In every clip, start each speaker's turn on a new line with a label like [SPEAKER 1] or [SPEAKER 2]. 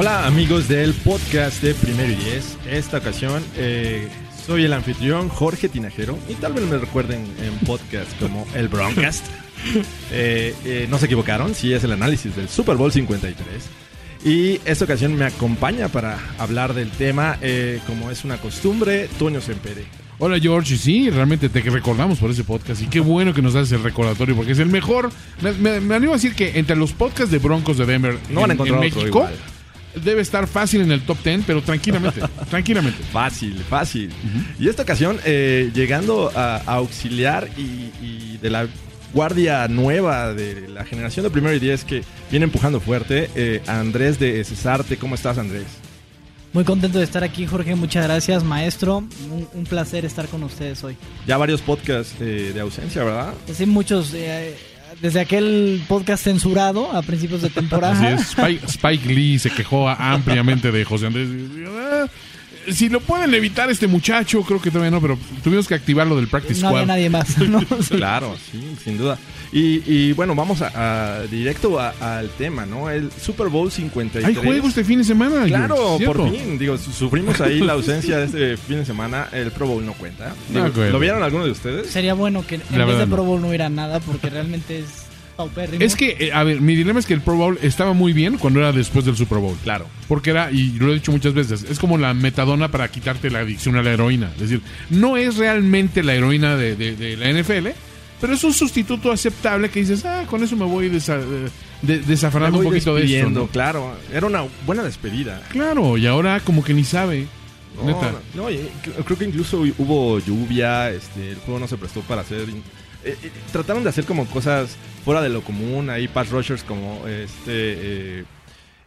[SPEAKER 1] Hola amigos del podcast de Primero y Diez. Esta ocasión eh, soy el anfitrión Jorge Tinajero y tal vez me recuerden en podcast como el Broncast. Eh, eh, no se equivocaron, sí es el análisis del Super Bowl 53. Y esta ocasión me acompaña para hablar del tema, como es una costumbre, Toño Sempere.
[SPEAKER 2] Hola George, sí, realmente te recordamos por ese podcast y qué bueno que nos das el recordatorio porque es el mejor. Me, me, animo a decir que entre los podcasts de Broncos de Denver
[SPEAKER 1] no van a encontrar
[SPEAKER 2] en México,
[SPEAKER 1] igual
[SPEAKER 2] debe estar fácil en el top 10, pero tranquilamente, tranquilamente.
[SPEAKER 1] Fácil, fácil. Y esta ocasión, eh, llegando a, auxiliar y, de la guardia nueva de la generación de primero y diez que viene empujando fuerte, eh, Andrés de Cesarte. ¿Cómo estás, Andrés?
[SPEAKER 3] Muy contento de estar aquí, Jorge. Muchas gracias, maestro. Un, placer estar con ustedes hoy.
[SPEAKER 1] Ya varios podcasts eh, de ausencia, ¿verdad?
[SPEAKER 3] Sí, muchos desde aquel podcast censurado a principios de temporada.
[SPEAKER 2] Spike, Lee se quejó ampliamente de José Andrés. Si lo pueden evitar este muchacho, creo que todavía no, pero tuvimos que activarlo del practice
[SPEAKER 3] no
[SPEAKER 2] squad.
[SPEAKER 3] No nadie más.
[SPEAKER 1] claro, sí, sin duda. Y, bueno, vamos a, directo al tema, ¿no? El Super Bowl 53.
[SPEAKER 2] Hay juegos este fin de semana.
[SPEAKER 1] Claro, por fin. Digo, sufrimos ahí la ausencia de este fin de semana. El Pro Bowl no cuenta. ¿Lo vieron alguno de ustedes?
[SPEAKER 3] Sería bueno que en vez de Pro Bowl no hubiera nada porque realmente es
[SPEAKER 2] es que, eh, a ver, mi dilema es que el Pro Bowl estaba muy bien cuando era después del Super Bowl.
[SPEAKER 1] Claro.
[SPEAKER 2] Porque era, y lo he dicho muchas veces, es como la metadona para quitarte la adicción a la heroína. Es decir, no es realmente la heroína de, la NFL, pero es un sustituto aceptable que dices, ah, con eso me voy desa, desafanando un poquito de esto.
[SPEAKER 1] Claro, era una buena despedida.
[SPEAKER 2] Claro, y ahora como que ni sabe.
[SPEAKER 1] No, creo que incluso hubo lluvia, este, el juego no se prestó para hacer eh, eh, trataron de hacer como cosas fuera de lo común. Ahí pass rushers como este.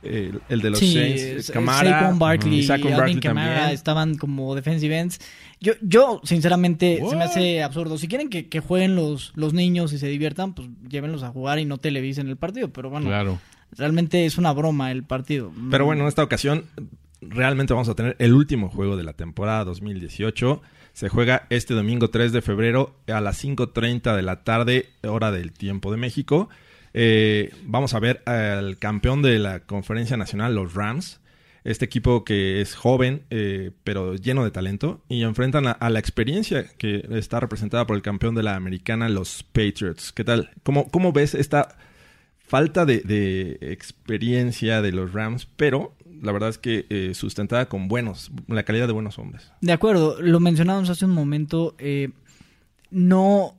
[SPEAKER 1] Eh, el de los Saints,
[SPEAKER 3] Camara, Saquon Barkley, y Camara estaban como defensive ends. Yo, yo sinceramente, se me hace absurdo. Si quieren que, jueguen los, los niños y se diviertan, pues llévenlos a jugar y no televisen el partido. Pero bueno,
[SPEAKER 2] claro.
[SPEAKER 3] realmente es una broma el partido.
[SPEAKER 1] Pero bueno, en esta ocasión realmente vamos a tener el último juego de la temporada 2018. Se juega este domingo 3 de febrero a las 5.30 de la tarde, hora del tiempo de México. Eh, vamos a ver al campeón de la conferencia nacional, los Rams. Este equipo que es joven, eh, pero lleno de talento. Y enfrentan a, la experiencia que está representada por el campeón de la americana, los Patriots. ¿Qué tal? ¿Cómo, cómo ves esta falta de, de experiencia de los Rams? Pero la verdad es que eh, sustentada con buenos, la calidad de buenos hombres.
[SPEAKER 3] De acuerdo, lo mencionábamos hace un momento, eh, no,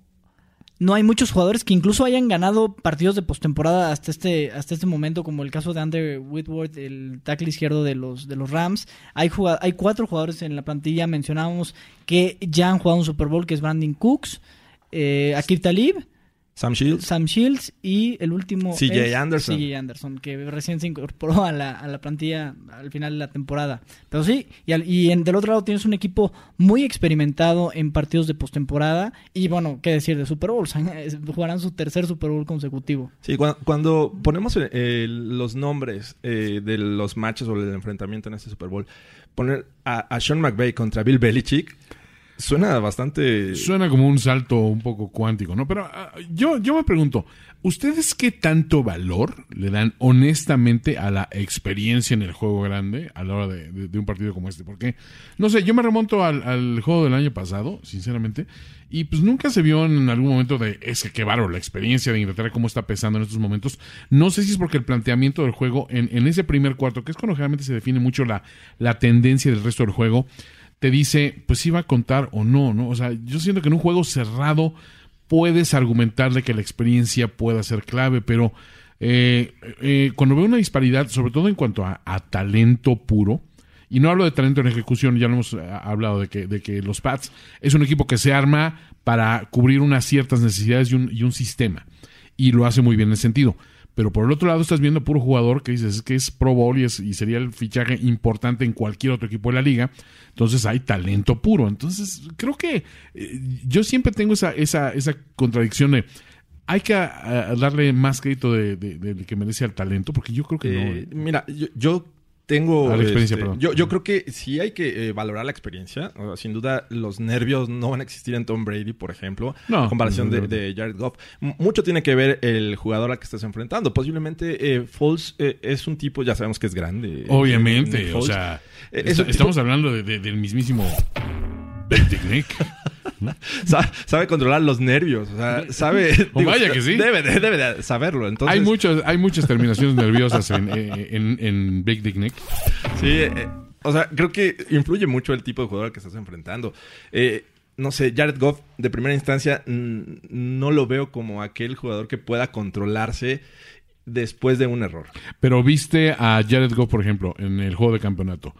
[SPEAKER 3] no hay muchos jugadores que incluso hayan ganado partidos de postemporada hasta este, hasta este momento, como el caso de Andrew Whitworth, el tackle izquierdo de los, de los Rams. Hay, hay cuatro jugadores en la plantilla, mencionábamos, que ya han jugado un Super Bowl, que es Brandon Cooks, eh, Talib,
[SPEAKER 1] Sam Shields.
[SPEAKER 3] Sam Shields y el último
[SPEAKER 1] CJ Anderson.
[SPEAKER 3] CJ Anderson, que recién se incorporó a la, a la plantilla al final de la temporada. Pero sí, y, y en, del otro lado tienes un equipo muy experimentado en partidos de postemporada y bueno, qué decir de Super Bowl, jugarán su tercer Super Bowl consecutivo.
[SPEAKER 1] Sí, cuando, ponemos eh, los nombres eh, de los matches o el enfrentamiento en este Super Bowl, poner a, a Sean McVay contra Bill Belichick Suena bastante...
[SPEAKER 2] Suena como un salto un poco cuántico, ¿no? Pero ah, yo, yo me pregunto, ¿ustedes qué tanto valor le dan honestamente a la experiencia en el juego grande a la hora de, un partido como este? Porque, no sé, yo me remonto al, juego del año pasado, sinceramente, y pues nunca se vio en algún momento de, es que qué bárbaro, la experiencia de Inglaterra, cómo está pesando en estos momentos. No sé si es porque el planteamiento del juego en, en ese primer cuarto, que es cuando generalmente se define mucho la, la tendencia del resto del juego, te dice, pues si va a contar o no, ¿no? O sea, yo siento que en un juego cerrado puedes argumentar de que la experiencia pueda ser clave, pero eh, eh, cuando veo una disparidad, sobre todo en cuanto a, talento puro, y no hablo de talento en ejecución, ya lo hemos eh, hablado de que, de que los Pats es un equipo que se arma para cubrir unas ciertas necesidades y un, un sistema, y lo hace muy bien en ese sentido pero por el otro lado estás viendo puro jugador que dices que es Pro Bowl y, es, y sería el fichaje importante en cualquier otro equipo de la liga. Entonces hay talento puro. Entonces creo que eh, yo siempre tengo esa, esa, esa contradicción de hay que a, a darle más crédito de, de, de, que merece al talento, porque yo creo que
[SPEAKER 1] Eh,
[SPEAKER 2] no. ¿eh?
[SPEAKER 1] Mira, yo, yo tengo...
[SPEAKER 2] A la experiencia,
[SPEAKER 1] este,
[SPEAKER 2] perdón.
[SPEAKER 1] yo, yo creo que sí hay que eh, valorar la experiencia. O sea, sin duda, los nervios no van a existir en Tom Brady, por ejemplo,
[SPEAKER 2] No,
[SPEAKER 1] en comparación de,
[SPEAKER 2] no, no, no.
[SPEAKER 1] de Jared Goff. M- mucho tiene que ver el jugador al que estás enfrentando. Posiblemente eh, Foles eh, es un tipo, ya sabemos que es grande.
[SPEAKER 2] Obviamente, o sea,
[SPEAKER 1] es tipo-
[SPEAKER 2] estamos hablando de- de- del mismísimo Big Nick.
[SPEAKER 1] Sa- sabe controlar los nervios. O sea, sabe...
[SPEAKER 2] O vaya que sí.
[SPEAKER 1] Debe, de- debe de saberlo. Entonces,
[SPEAKER 2] Hay, muchos, hay muchas terminaciones nerviosas en, eh, en, en Big Dick Nick.
[SPEAKER 1] Sí, eh, o sea, creo que influye mucho el tipo de jugador al que estás enfrentando. Eh, no sé, Jared Goff, de primera instancia, no lo veo como aquel jugador que pueda controlarse después de un error.
[SPEAKER 2] Pero viste a Jared Goff, por ejemplo, en el juego de campeonato.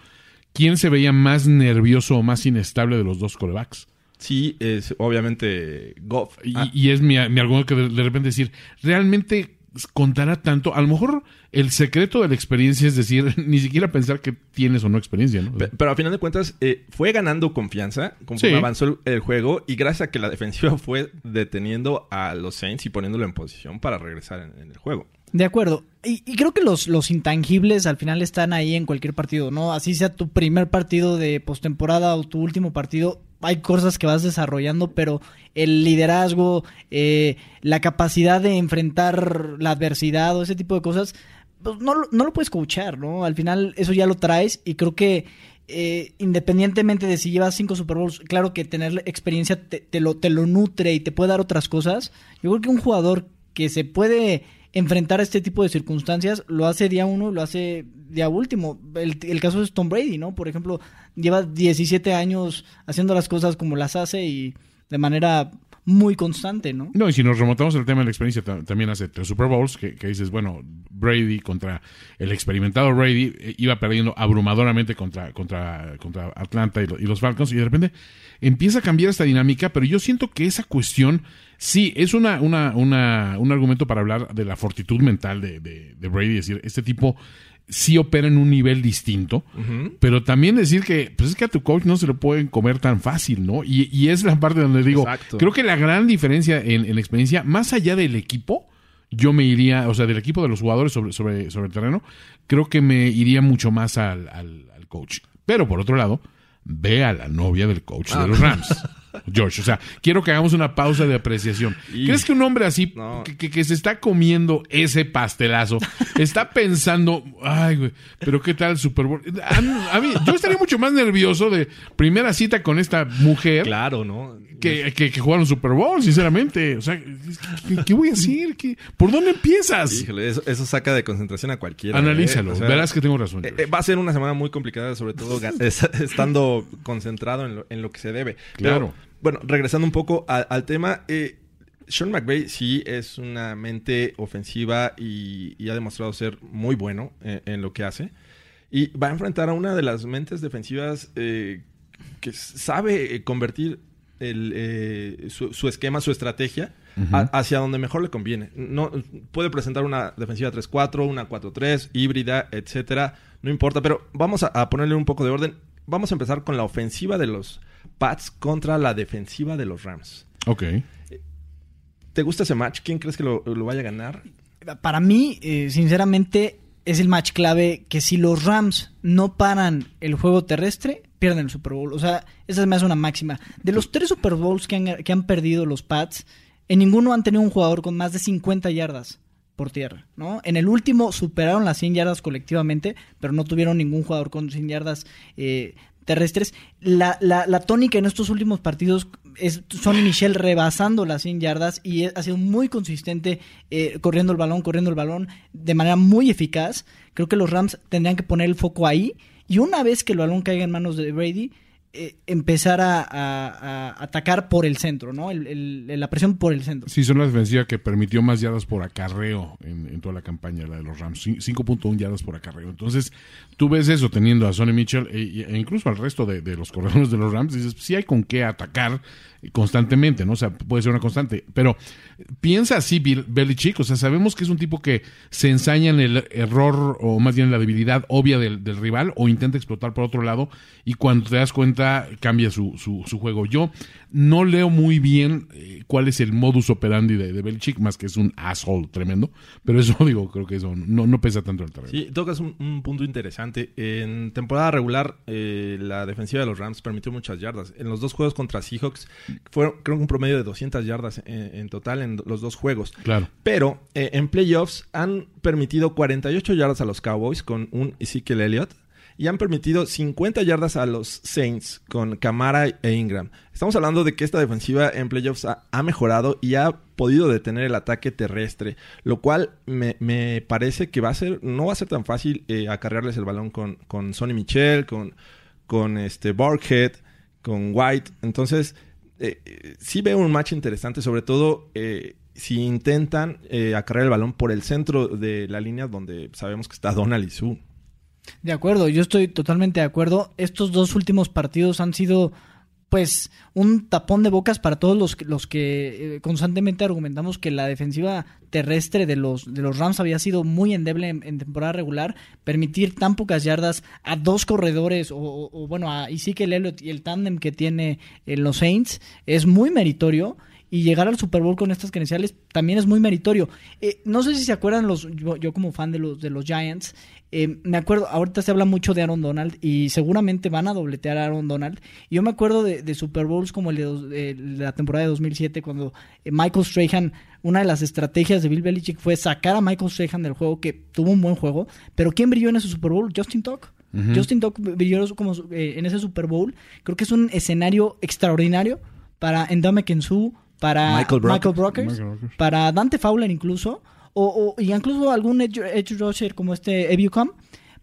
[SPEAKER 2] ¿Quién se veía más nervioso o más inestable de los dos corebacks?
[SPEAKER 1] Sí, es obviamente Goff.
[SPEAKER 2] Y,
[SPEAKER 1] Ah,
[SPEAKER 2] y es mi, mi argumento que de, de repente decir, ¿realmente contará tanto? A lo mejor el secreto de la experiencia es decir, ni siquiera pensar que tienes o no experiencia, ¿no?
[SPEAKER 1] pe- pero a final de cuentas eh, fue ganando confianza conforme
[SPEAKER 2] Sí.
[SPEAKER 1] avanzó el, el juego y gracias a que la defensiva fue deteniendo a los Saints y poniéndolo en posición para regresar en- en el juego.
[SPEAKER 3] De acuerdo. Y, y creo que los, los intangibles al final están ahí en cualquier partido, ¿no? Así sea tu primer partido de postemporada o tu último partido, hay cosas que vas desarrollando, pero el liderazgo, eh, la capacidad de enfrentar la adversidad o ese tipo de cosas, pues no, no lo puedes coachar, ¿no? Al final eso ya lo traes y creo que eh, independientemente de si llevas cinco Super Bowls, claro que tener experiencia te, te lo, te lo nutre y te puede dar otras cosas. Yo creo que un jugador que se puede enfrentar a este tipo de circunstancias lo hace día uno, lo hace día último. El, el caso es Tom Brady, ¿no? Por ejemplo, lleva 17 años haciendo las cosas como las hace y de manera muy constante, ¿no?
[SPEAKER 2] No, y si nos remontamos al tema de la experiencia, ta- también hace tres Super Bowls, que, dices, bueno, Brady contra el experimentado Brady eh, iba perdiendo abrumadoramente contra, contra, contra Atlanta y los Falcons, y de repente empieza a cambiar esta dinámica, pero yo siento que esa cuestión, sí, es una, una, una, un argumento para hablar de la fortitud mental de, de, de Brady, es decir, este tipo sí opera en un nivel distinto, pero también decir que, pues es que a tu coach no se lo pueden comer tan fácil, ¿no? Y, y es la parte donde digo,
[SPEAKER 1] Exacto.
[SPEAKER 2] creo que la gran diferencia en, en experiencia, más allá del equipo, yo me iría, o sea, del equipo de los jugadores sobre, sobre, sobre el terreno, creo que me iría mucho más al, al, al coach. Pero por otro lado, ve a la novia del coach de los Rams. George, o sea, quiero que hagamos una pausa de apreciación.
[SPEAKER 1] Y-
[SPEAKER 2] ¿Crees que un hombre así,
[SPEAKER 1] No.
[SPEAKER 2] que, que- que se está comiendo ese pastelazo, está pensando, ay, güey, pero qué tal el Super Bowl? A mí, a mí- yo estaría mucho más nervioso de primera cita con esta mujer
[SPEAKER 1] Claro, ¿no?
[SPEAKER 2] Que, que, que jugar un Super Bowl, sinceramente. O sea, ¿qué, qué voy a decir? ¿Qué- ¿Por dónde empiezas?
[SPEAKER 1] Híjole, eso, eso saca de concentración a cualquiera.
[SPEAKER 2] Analízalo,
[SPEAKER 1] ¿eh? O sea,
[SPEAKER 2] verás que tengo razón.
[SPEAKER 1] eh, va a ser una semana muy complicada, sobre todo estando concentrado en lo, en lo que se debe.
[SPEAKER 2] Claro.
[SPEAKER 1] Pero, bueno, regresando un poco a- al tema, eh, Sean McVay sí es una mente ofensiva y, y ha demostrado ser muy bueno en, lo que hace. Y va a enfrentar a una de las mentes defensivas que sabe convertir el, eh, su, su esquema, su estrategia a- hacia donde mejor le conviene. No, puede presentar una defensiva 3-4, una 4-3, híbrida, etcétera. No importa, pero vamos a, a ponerle un poco de orden. Vamos a empezar con la ofensiva de los Pats contra la defensiva de los Rams.
[SPEAKER 2] Ok.
[SPEAKER 1] ¿Te gusta ese match? ¿Quién crees que lo, lo vaya a ganar?
[SPEAKER 3] Para mí, eh, sinceramente, es el match clave que si los Rams no paran el juego terrestre, pierden el Super Bowl. O sea, esa me hace una máxima. De los tres Super Bowls que han, que han perdido los Pats, en ninguno han tenido un jugador con más de 50 yardas por tierra, ¿no? En el último superaron las 100 yardas colectivamente, pero no tuvieron ningún jugador con 100 yardas eh, terrestres. La, la, la tónica en estos últimos partidos es Sonny Michel rebasando las 100 yardas y ha sido muy consistente eh, corriendo el balón, corriendo el balón de manera muy eficaz. Creo que los Rams tendrían que poner el foco ahí y una vez que el balón caiga en manos de Brady, eh, empezar a, atacar por el centro, ¿no? El- la presión por el centro.
[SPEAKER 2] Sí, son la defensiva que permitió más yardas por acarreo en, toda la campaña, la de los Rams. Cin- 5.1 yardas por acarreo. Entonces, tú ves eso teniendo a Sonny Mitchell e, e incluso al resto de, los corredores de los Rams. Dices, sí hay con qué atacar constantemente, ¿no? O sea, puede ser una constante. Pero piensa así Belichick. O sea, sabemos que es un tipo que se ensaña en el error o más bien en la debilidad obvia del rival o intenta explotar por otro lado y cuando te das cuenta cambia su, su, su juego. Yo no leo muy bien eh, cuál es el modus operandi de, de Belichick, más que es un asshole tremendo, pero eso digo, creo que eso no, no pesa tanto el terreno.
[SPEAKER 1] Sí, tocas un, un punto interesante. En temporada regular, eh, la defensiva de los Rams permitió muchas yardas. En los dos juegos contra Seahawks, fueron creo que un promedio de 200 yardas en, en total en los dos juegos.
[SPEAKER 2] Claro.
[SPEAKER 1] Pero eh, en playoffs han permitido 48 yardas a los Cowboys con un Ezekiel Elliott y han permitido 50 yardas a los Saints con Camara e Ingram. Estamos hablando de que esta defensiva en playoffs ha, ha mejorado y ha podido detener el ataque terrestre, lo cual me, parece que va a ser, no va a ser tan fácil eh, acarrearles el balón con, con Sonny Michel, con, con este Barkhead, con White. Entonces, eh, eh, sí veo un match interesante, sobre todo si intentan acarrear el balón por el centro de la línea donde sabemos que está Donald Sue.
[SPEAKER 3] De acuerdo, yo estoy totalmente de acuerdo. Estos dos últimos partidos han sido, pues, un tapón de bocas para todos los que, los que eh, constantemente argumentamos que la defensiva terrestre de los, de los Rams había sido muy endeble en, temporada regular. Permitir tan pocas yardas a dos corredores, o, bueno, a Ezekiel Elliott y el tándem que tiene en los Saints es muy meritorio. Y llegar al Super Bowl con estas credenciales también es muy meritorio. Eh, no sé si se acuerdan los, yo, yo como fan de los, de los Giants, eh, me acuerdo, ahorita se habla mucho de Aaron Donald y seguramente van a dobletear a Aaron Donald. Y yo me acuerdo de, de Super Bowls como el de, dos- de la temporada de 2007 cuando eh, Michael Strahan, una de las estrategias de Bill Belichick fue sacar a Michael Strahan del juego, que tuvo un buen juego. Pero ¿quién brilló en ese Super Bowl? Justin Tuck. Justin Tuck brilló como, eh, en ese Super Bowl. Creo que es un escenario extraordinario para Endame Kensu, para
[SPEAKER 1] Michael Brock-
[SPEAKER 3] Brockers,
[SPEAKER 2] Michael Brockers.
[SPEAKER 3] para Dante Fowler incluso, o, o- y incluso algún edge, edge rusher como este Ebucom,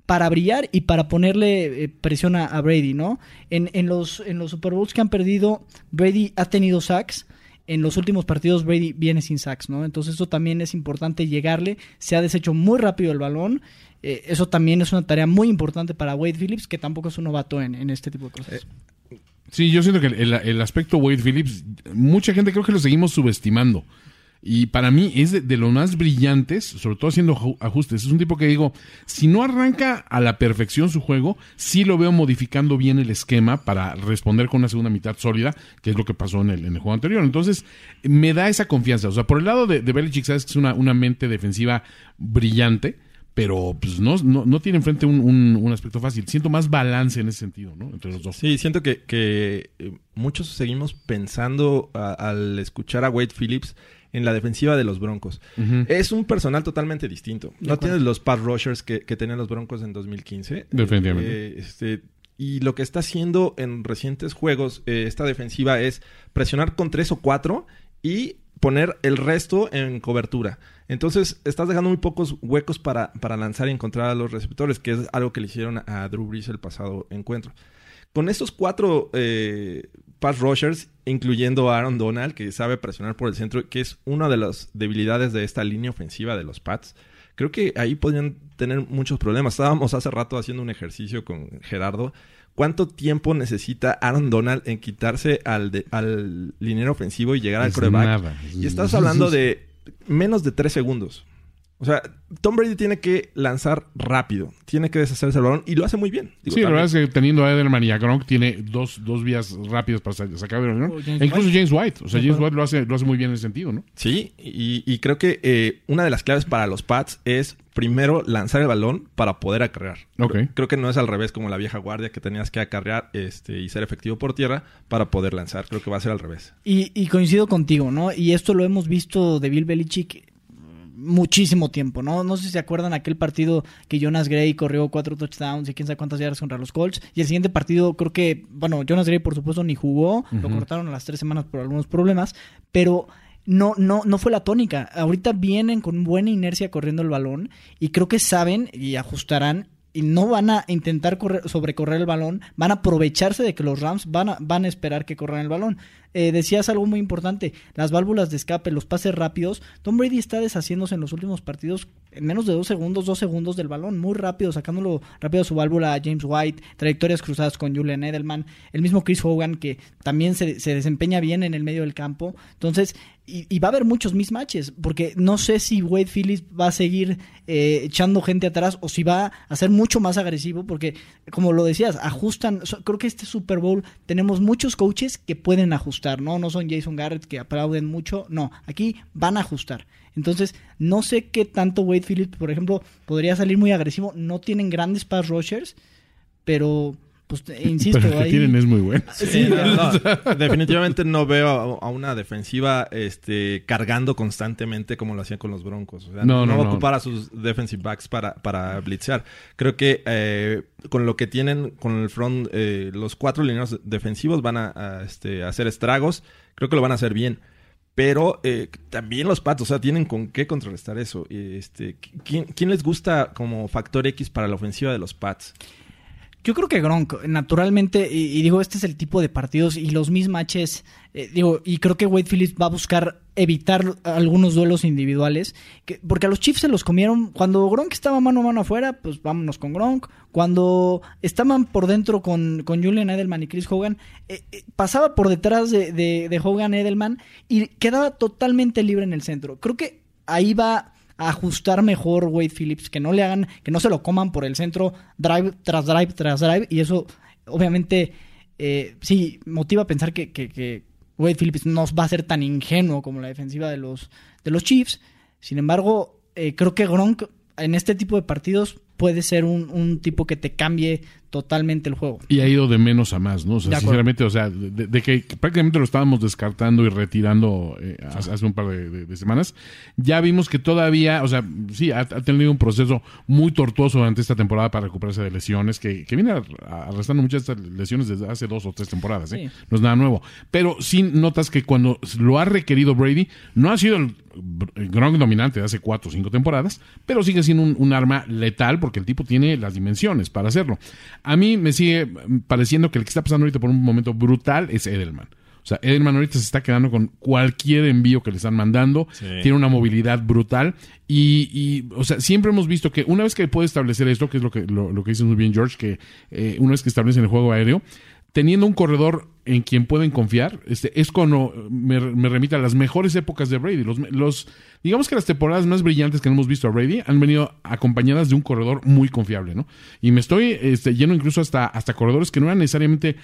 [SPEAKER 3] para brillar y para ponerle eh, presión a, a Brady, ¿no? En, en, los, en los Super Bowls que han perdido, Brady ha tenido sacks. En los últimos partidos Brady viene sin sacks, ¿no? Entonces eso también es importante llegarle. Se ha deshecho muy rápido el balón. Eh, eso también es una tarea muy importante para Wade Phillips, que tampoco es un novato en, en este tipo de cosas.
[SPEAKER 2] Sí, yo siento que el, el aspecto Wade Phillips, mucha gente creo que lo seguimos subestimando. Y para mí es de, de los más brillantes, sobre todo haciendo aju- ajustes. Es un tipo que digo, si no arranca a la perfección su juego, sí lo veo modificando bien el esquema para responder con una segunda mitad sólida, que es lo que pasó en el, en el juego anterior. Entonces, me da esa confianza. O sea, por el lado de, de Belichick, sabes que es una, una mente defensiva brillante, pero pues no, no, no tiene enfrente un, un, un aspecto fácil. Siento más balance en ese sentido, ¿no? Entre los dos.
[SPEAKER 1] Sí, siento que, que, eh, muchos seguimos pensando a- al escuchar a Wade Phillips en la defensiva de los Broncos. Es un personal totalmente distinto. No tienes los pass rushers que, que tenían los Broncos en 2015.
[SPEAKER 2] Definitivamente.
[SPEAKER 1] Eh, este, y lo que está haciendo en recientes juegos eh, esta defensiva es presionar con tres o cuatro y poner el resto en cobertura. Entonces, estás dejando muy pocos huecos para, para lanzar y encontrar a los receptores, que es algo que le hicieron a Drew Brees el pasado encuentro. Con estos cuatro eh, pass rushers, incluyendo a Aaron Donald, que sabe presionar por el centro, que es una de las debilidades de esta línea ofensiva de los Pats, creo que ahí podrían tener muchos problemas. Estábamos hace rato haciendo un ejercicio con Gerardo. ¿Cuánto tiempo necesita Aaron Donald en quitarse al, de- al liniero ofensivo y llegar al
[SPEAKER 2] Es
[SPEAKER 1] coreback?
[SPEAKER 2] nada.
[SPEAKER 1] Y estás hablando de menos de tres segundos. O sea, Tom Brady tiene que lanzar rápido, tiene que deshacerse el balón y lo hace muy bien. Digo,
[SPEAKER 2] Sí, la
[SPEAKER 1] también-
[SPEAKER 2] verdad es que teniendo a Edelman y a Gronk tiene dos, dos vías rápidas para sa- sacar el balón. E incluso
[SPEAKER 3] White.
[SPEAKER 2] James White. O sea, James. White lo hace, lo hace muy bien en ese sentido, ¿no?
[SPEAKER 1] Sí, y, y creo que eh, una de las claves para los Pats es primero lanzar el balón para poder acarrear.
[SPEAKER 2] Ok.
[SPEAKER 1] Creo, creo que no es al revés como la vieja guardia que tenías que acarrear este, y ser efectivo por tierra para poder lanzar. Creo que va a ser al revés.
[SPEAKER 3] Y, y coincido contigo, ¿no? Y esto lo hemos visto de Bill Belichick muchísimo tiempo, ¿no? No sé si se acuerdan aquel partido que Jonas Gray corrió cuatro touchdowns y quién sabe cuántas yardas contra los Colts. Y el siguiente partido, creo que, bueno, Jonas Gray por supuesto ni jugó, lo cortaron a las tres semanas por algunos problemas, pero no, no, no fue la tónica. Ahorita vienen con buena inercia corriendo el balón y creo que saben y ajustarán. y no van a intentar correr, sobrecorrer el balón, van a aprovecharse de que los Rams van a, van a esperar que corran el balón. Eh, decías algo muy importante, las válvulas de escape, los pases rápidos. Tom Brady está deshaciéndose en los últimos partidos en menos de dos segundos, dos segundos del balón, muy rápido, sacándolo rápido su válvula a James White, trayectorias cruzadas con Julian Edelman, el mismo Chris Hogan que también se, se desempeña bien en el medio del campo. Entonces, y, va a haber muchos mismatches, porque no sé si Wade Phillips va a seguir eh, echando gente atrás o si va a ser mucho más agresivo, porque como lo decías, ajustan, creo que este Super Bowl tenemos muchos coaches que pueden ajustar, ¿no? No son Jason Garrett que aplauden mucho, no, aquí van a ajustar. Entonces, no sé qué tanto Wade Phillips, por ejemplo, podría salir muy agresivo, no tienen grandes pass rushers, pero pues insisto,
[SPEAKER 2] Pero el que tienen es muy bueno.
[SPEAKER 1] Sí, definitivamente no veo a, una defensiva este, cargando constantemente como lo hacían con los Broncos. O sea, no, no, va a ocupar a sus defensive backs para, para blitzear. Creo que eh, con lo que tienen con el front, eh, los cuatro lineos defensivos van a, este, hacer estragos. Creo que lo van a hacer bien. Pero eh, también los Pats, o sea, tienen con qué contrarrestar eso. Este, ¿quién, ¿Quién les gusta como factor X para la ofensiva de los Pats?
[SPEAKER 3] Yo creo que Gronk, naturalmente, y, digo, este es el tipo de partidos y los mismatches, eh, digo, y creo que Wade Phillips va a buscar evitar algunos duelos individuales, que, porque a los Chiefs se los comieron, cuando Gronk estaba mano a mano afuera, pues vámonos con Gronk, cuando estaban por dentro con, con Julian Edelman y Chris Hogan, eh, eh, pasaba por detrás de, de, de Hogan Edelman y quedaba totalmente libre en el centro. Creo que ahí va ajustar mejor Wade Phillips, que no le hagan, que no se lo coman por el centro, drive tras drive tras drive, y eso obviamente eh, sí motiva a pensar que, Wade Phillips no va a ser tan ingenuo como la defensiva de los, de los Chiefs. Sin embargo, eh, creo que Gronk en este tipo de partidos puede ser un tipo que te cambie totalmente el juego.
[SPEAKER 2] Y ha ido de menos a más, ¿no? O sea, sinceramente, o sea, de, que prácticamente lo estábamos descartando y retirando eh, hace, un par de, semanas, ya vimos que todavía, o sea, sí, ha, tenido un proceso muy tortuoso durante esta temporada para recuperarse de lesiones, que, que viene arrastrando muchas de estas lesiones desde hace dos o tres temporadas, ¿eh? No es nada nuevo. Pero sí notas que cuando lo ha requerido Brady, no ha sido el Gronk dominante de hace cuatro o cinco temporadas, pero sigue siendo un, un arma letal porque el tipo tiene las dimensiones para hacerlo. A mí me sigue pareciendo que el que está pasando ahorita por un momento brutal es Edelman. O sea, Edelman ahorita se está quedando con cualquier envío que le están mandando. Tiene una movilidad brutal. Y, o sea, siempre hemos visto que una vez que puede establecer esto, que es lo que, lo, que dice muy bien George, que eh, una vez que establece el juego aéreo, teniendo un corredor en quien pueden confiar, este, es cuando me, me remite a las mejores épocas de Brady. Los, los, digamos que las temporadas más brillantes que hemos visto a Brady han venido acompañadas de un corredor muy confiable, ¿no? Y me estoy este, yendo incluso hasta, hasta corredores que no eran necesariamente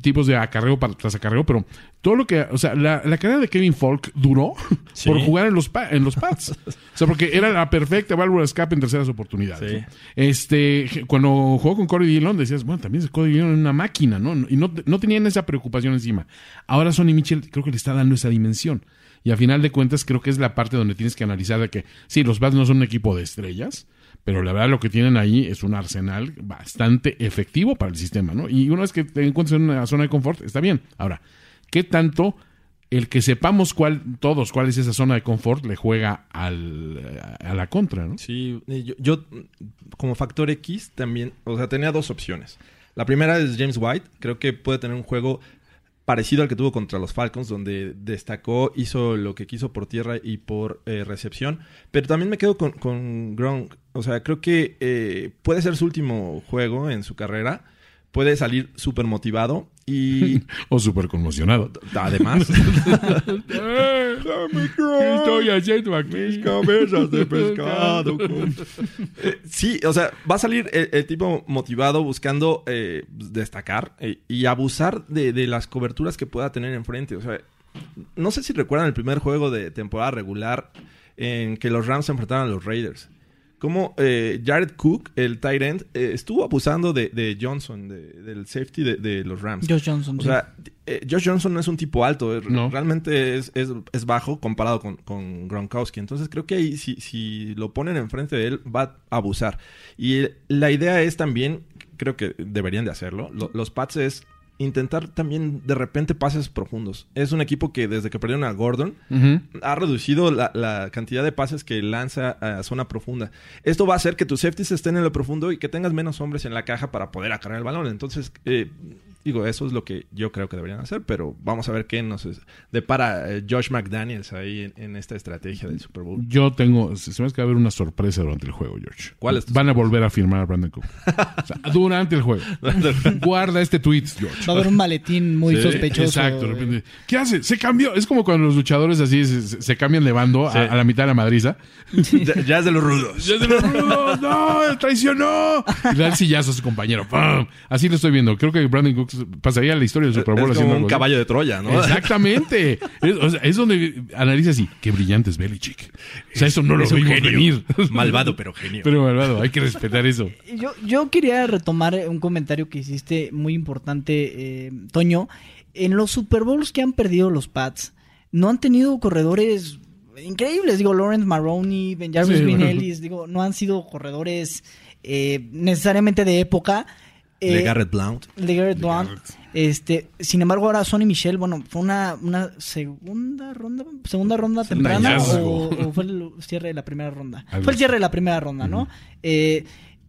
[SPEAKER 2] tipos de acarreo para, tras acarreo, pero todo lo que, o sea, la, la carrera de Kevin Falk duró por jugar en los, en los pads. o sea, porque era la perfecta válvula de escape en terceras oportunidades. Este, cuando jugó con Corey Dillon, decías, bueno, también Corey Dillon una máquina, ¿no? Y no, no tenían esa preocupación encima. Ahora Sonny Mitchell creo que le está dando esa dimensión. Y a final de cuentas creo que es la parte donde tienes que analizar de que sí, los Bats no son un equipo de estrellas, pero la verdad lo que tienen ahí es un arsenal bastante efectivo para el sistema, ¿no? Y una vez que te encuentras en una zona de confort, está bien. Ahora, ¿qué tanto el que sepamos cuál, todos cuál es esa zona de confort le juega al, a la contra, ¿no?
[SPEAKER 1] Sí, yo, yo como factor X también, o sea, tenía dos opciones. La primera es James White, creo que puede tener un juego parecido al que tuvo contra los Falcons, donde destacó, hizo lo que quiso por tierra y por eh, recepción. Pero también me quedo con, con Gronk. O sea, creo que eh, puede ser su último juego en su carrera. Puede salir súper motivado y...
[SPEAKER 2] o súper conmocionado.
[SPEAKER 1] Además.
[SPEAKER 2] ¿Qué estoy haciendo aquí?
[SPEAKER 1] Mis cabezas de pescado. Eh, sí, o sea, va a salir el, tipo motivado buscando eh, destacar eh, y abusar de, de, las coberturas que pueda tener enfrente. O sea, no sé si recuerdan el primer juego de temporada regular en que los Rams se enfrentaron a los Raiders como eh, Jared Cook, el tight end, eh, estuvo abusando de, Johnson, del safety de, los Rams.
[SPEAKER 3] Josh Johnson.
[SPEAKER 1] O sea, eh, Josh Johnson no es un tipo alto, realmente es, bajo comparado con, Gronkowski. Entonces creo que ahí si, si lo ponen enfrente de él va a abusar. Y la idea es también, creo que deberían de hacerlo, los Pats es intentar también de repente pases profundos. Es un equipo que desde que perdieron a Gordon ha reducido la, la cantidad de pases que lanza a zona profunda. Esto va a hacer que tus safeties estén en lo profundo y que tengas menos hombres en la caja para poder acarrear el balón. Entonces, eh, digo, eso es lo que yo creo que deberían hacer, pero vamos a ver qué nos es- depara eh, Josh McDaniels ahí en, en esta estrategia del Super Bowl.
[SPEAKER 2] Yo tengo, se me hace que va a haber una sorpresa durante el juego, George.
[SPEAKER 1] ¿Cuál es
[SPEAKER 2] Van a volver a firmar a Brandon Cook. O sea, durante el juego. Guarda este tweet, George.
[SPEAKER 3] Va a haber un maletín muy
[SPEAKER 1] Sí,
[SPEAKER 3] sospechoso.
[SPEAKER 2] Exacto, de repente. ¿Qué hace? Se cambió. Es como cuando los luchadores así se, cambian de bando
[SPEAKER 1] Sí.
[SPEAKER 2] a, a la mitad de la madriza.
[SPEAKER 1] ya, ya es de los rudos.
[SPEAKER 2] ¡Ya se lo rudos! ¡No! ¡Él traicionó! Y le da el sillazo a su compañero. ¡Pam! Así lo estoy viendo. Creo que Brandon Cooks pasaría la historia del Super Bowl
[SPEAKER 1] es
[SPEAKER 2] haciendo
[SPEAKER 1] como
[SPEAKER 2] algo
[SPEAKER 1] un
[SPEAKER 2] así.
[SPEAKER 1] caballo de Troya, ¿no?
[SPEAKER 2] Exactamente. Es, o sea, es donde analiza así. Qué brillante es Belichick. O sea, eso no lo
[SPEAKER 1] Es un
[SPEAKER 2] vimos
[SPEAKER 1] genio.
[SPEAKER 2] venir.
[SPEAKER 1] Malvado, pero genio.
[SPEAKER 2] Pero malvado, hay que respetar eso.
[SPEAKER 3] Yo, yo quería retomar un comentario que hiciste muy importante, eh, Toño. En los Super Bowls que han perdido los Pats, no han tenido corredores increíbles. Digo, Lawrence Maroney, Benjamin
[SPEAKER 2] Sí, bueno.
[SPEAKER 3] Ellis, digo, no han sido corredores eh, necesariamente de época. Eh,
[SPEAKER 1] de Garrett Blount.
[SPEAKER 3] LeGarrette Blount. Este, sin embargo, ahora Sonny Michel, bueno, fue una, una segunda ronda, segunda ronda temprana o, o fue el cierre de la primera ronda.
[SPEAKER 2] Algo
[SPEAKER 3] fue el cierre de la primera ronda, ¿no? Eh,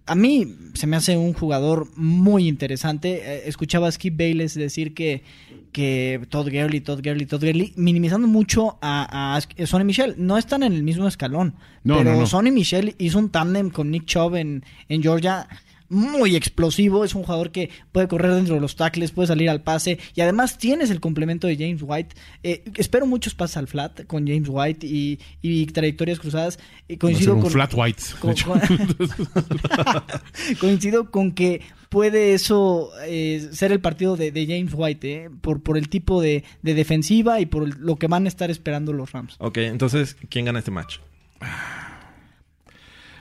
[SPEAKER 3] a mí se me hace un jugador muy interesante. Eh, escuchaba a Skip Bayless decir que, que Todd Gurley, Todd Gurley, Todd Gurley, minimizando mucho a, a Sonny Michel. No están en el mismo escalón.
[SPEAKER 2] No,
[SPEAKER 3] pero
[SPEAKER 2] no, no.
[SPEAKER 3] Sonny Michel hizo un tándem con Nick Chubb en, en Georgia muy explosivo, es un jugador que puede correr dentro de los tackles, puede salir al pase y además tienes el complemento de James White. Eh, espero muchos pases al flat con James White y, y trayectorias cruzadas. Eh, coincido
[SPEAKER 2] un
[SPEAKER 3] con,
[SPEAKER 2] flat white.
[SPEAKER 3] con- con- coincido con que puede eso eh, ser el partido de, de James White, eh, por, por el tipo de, de defensiva y por el- lo que van a estar esperando los Rams.
[SPEAKER 1] Ok, entonces, ¿quién gana este match?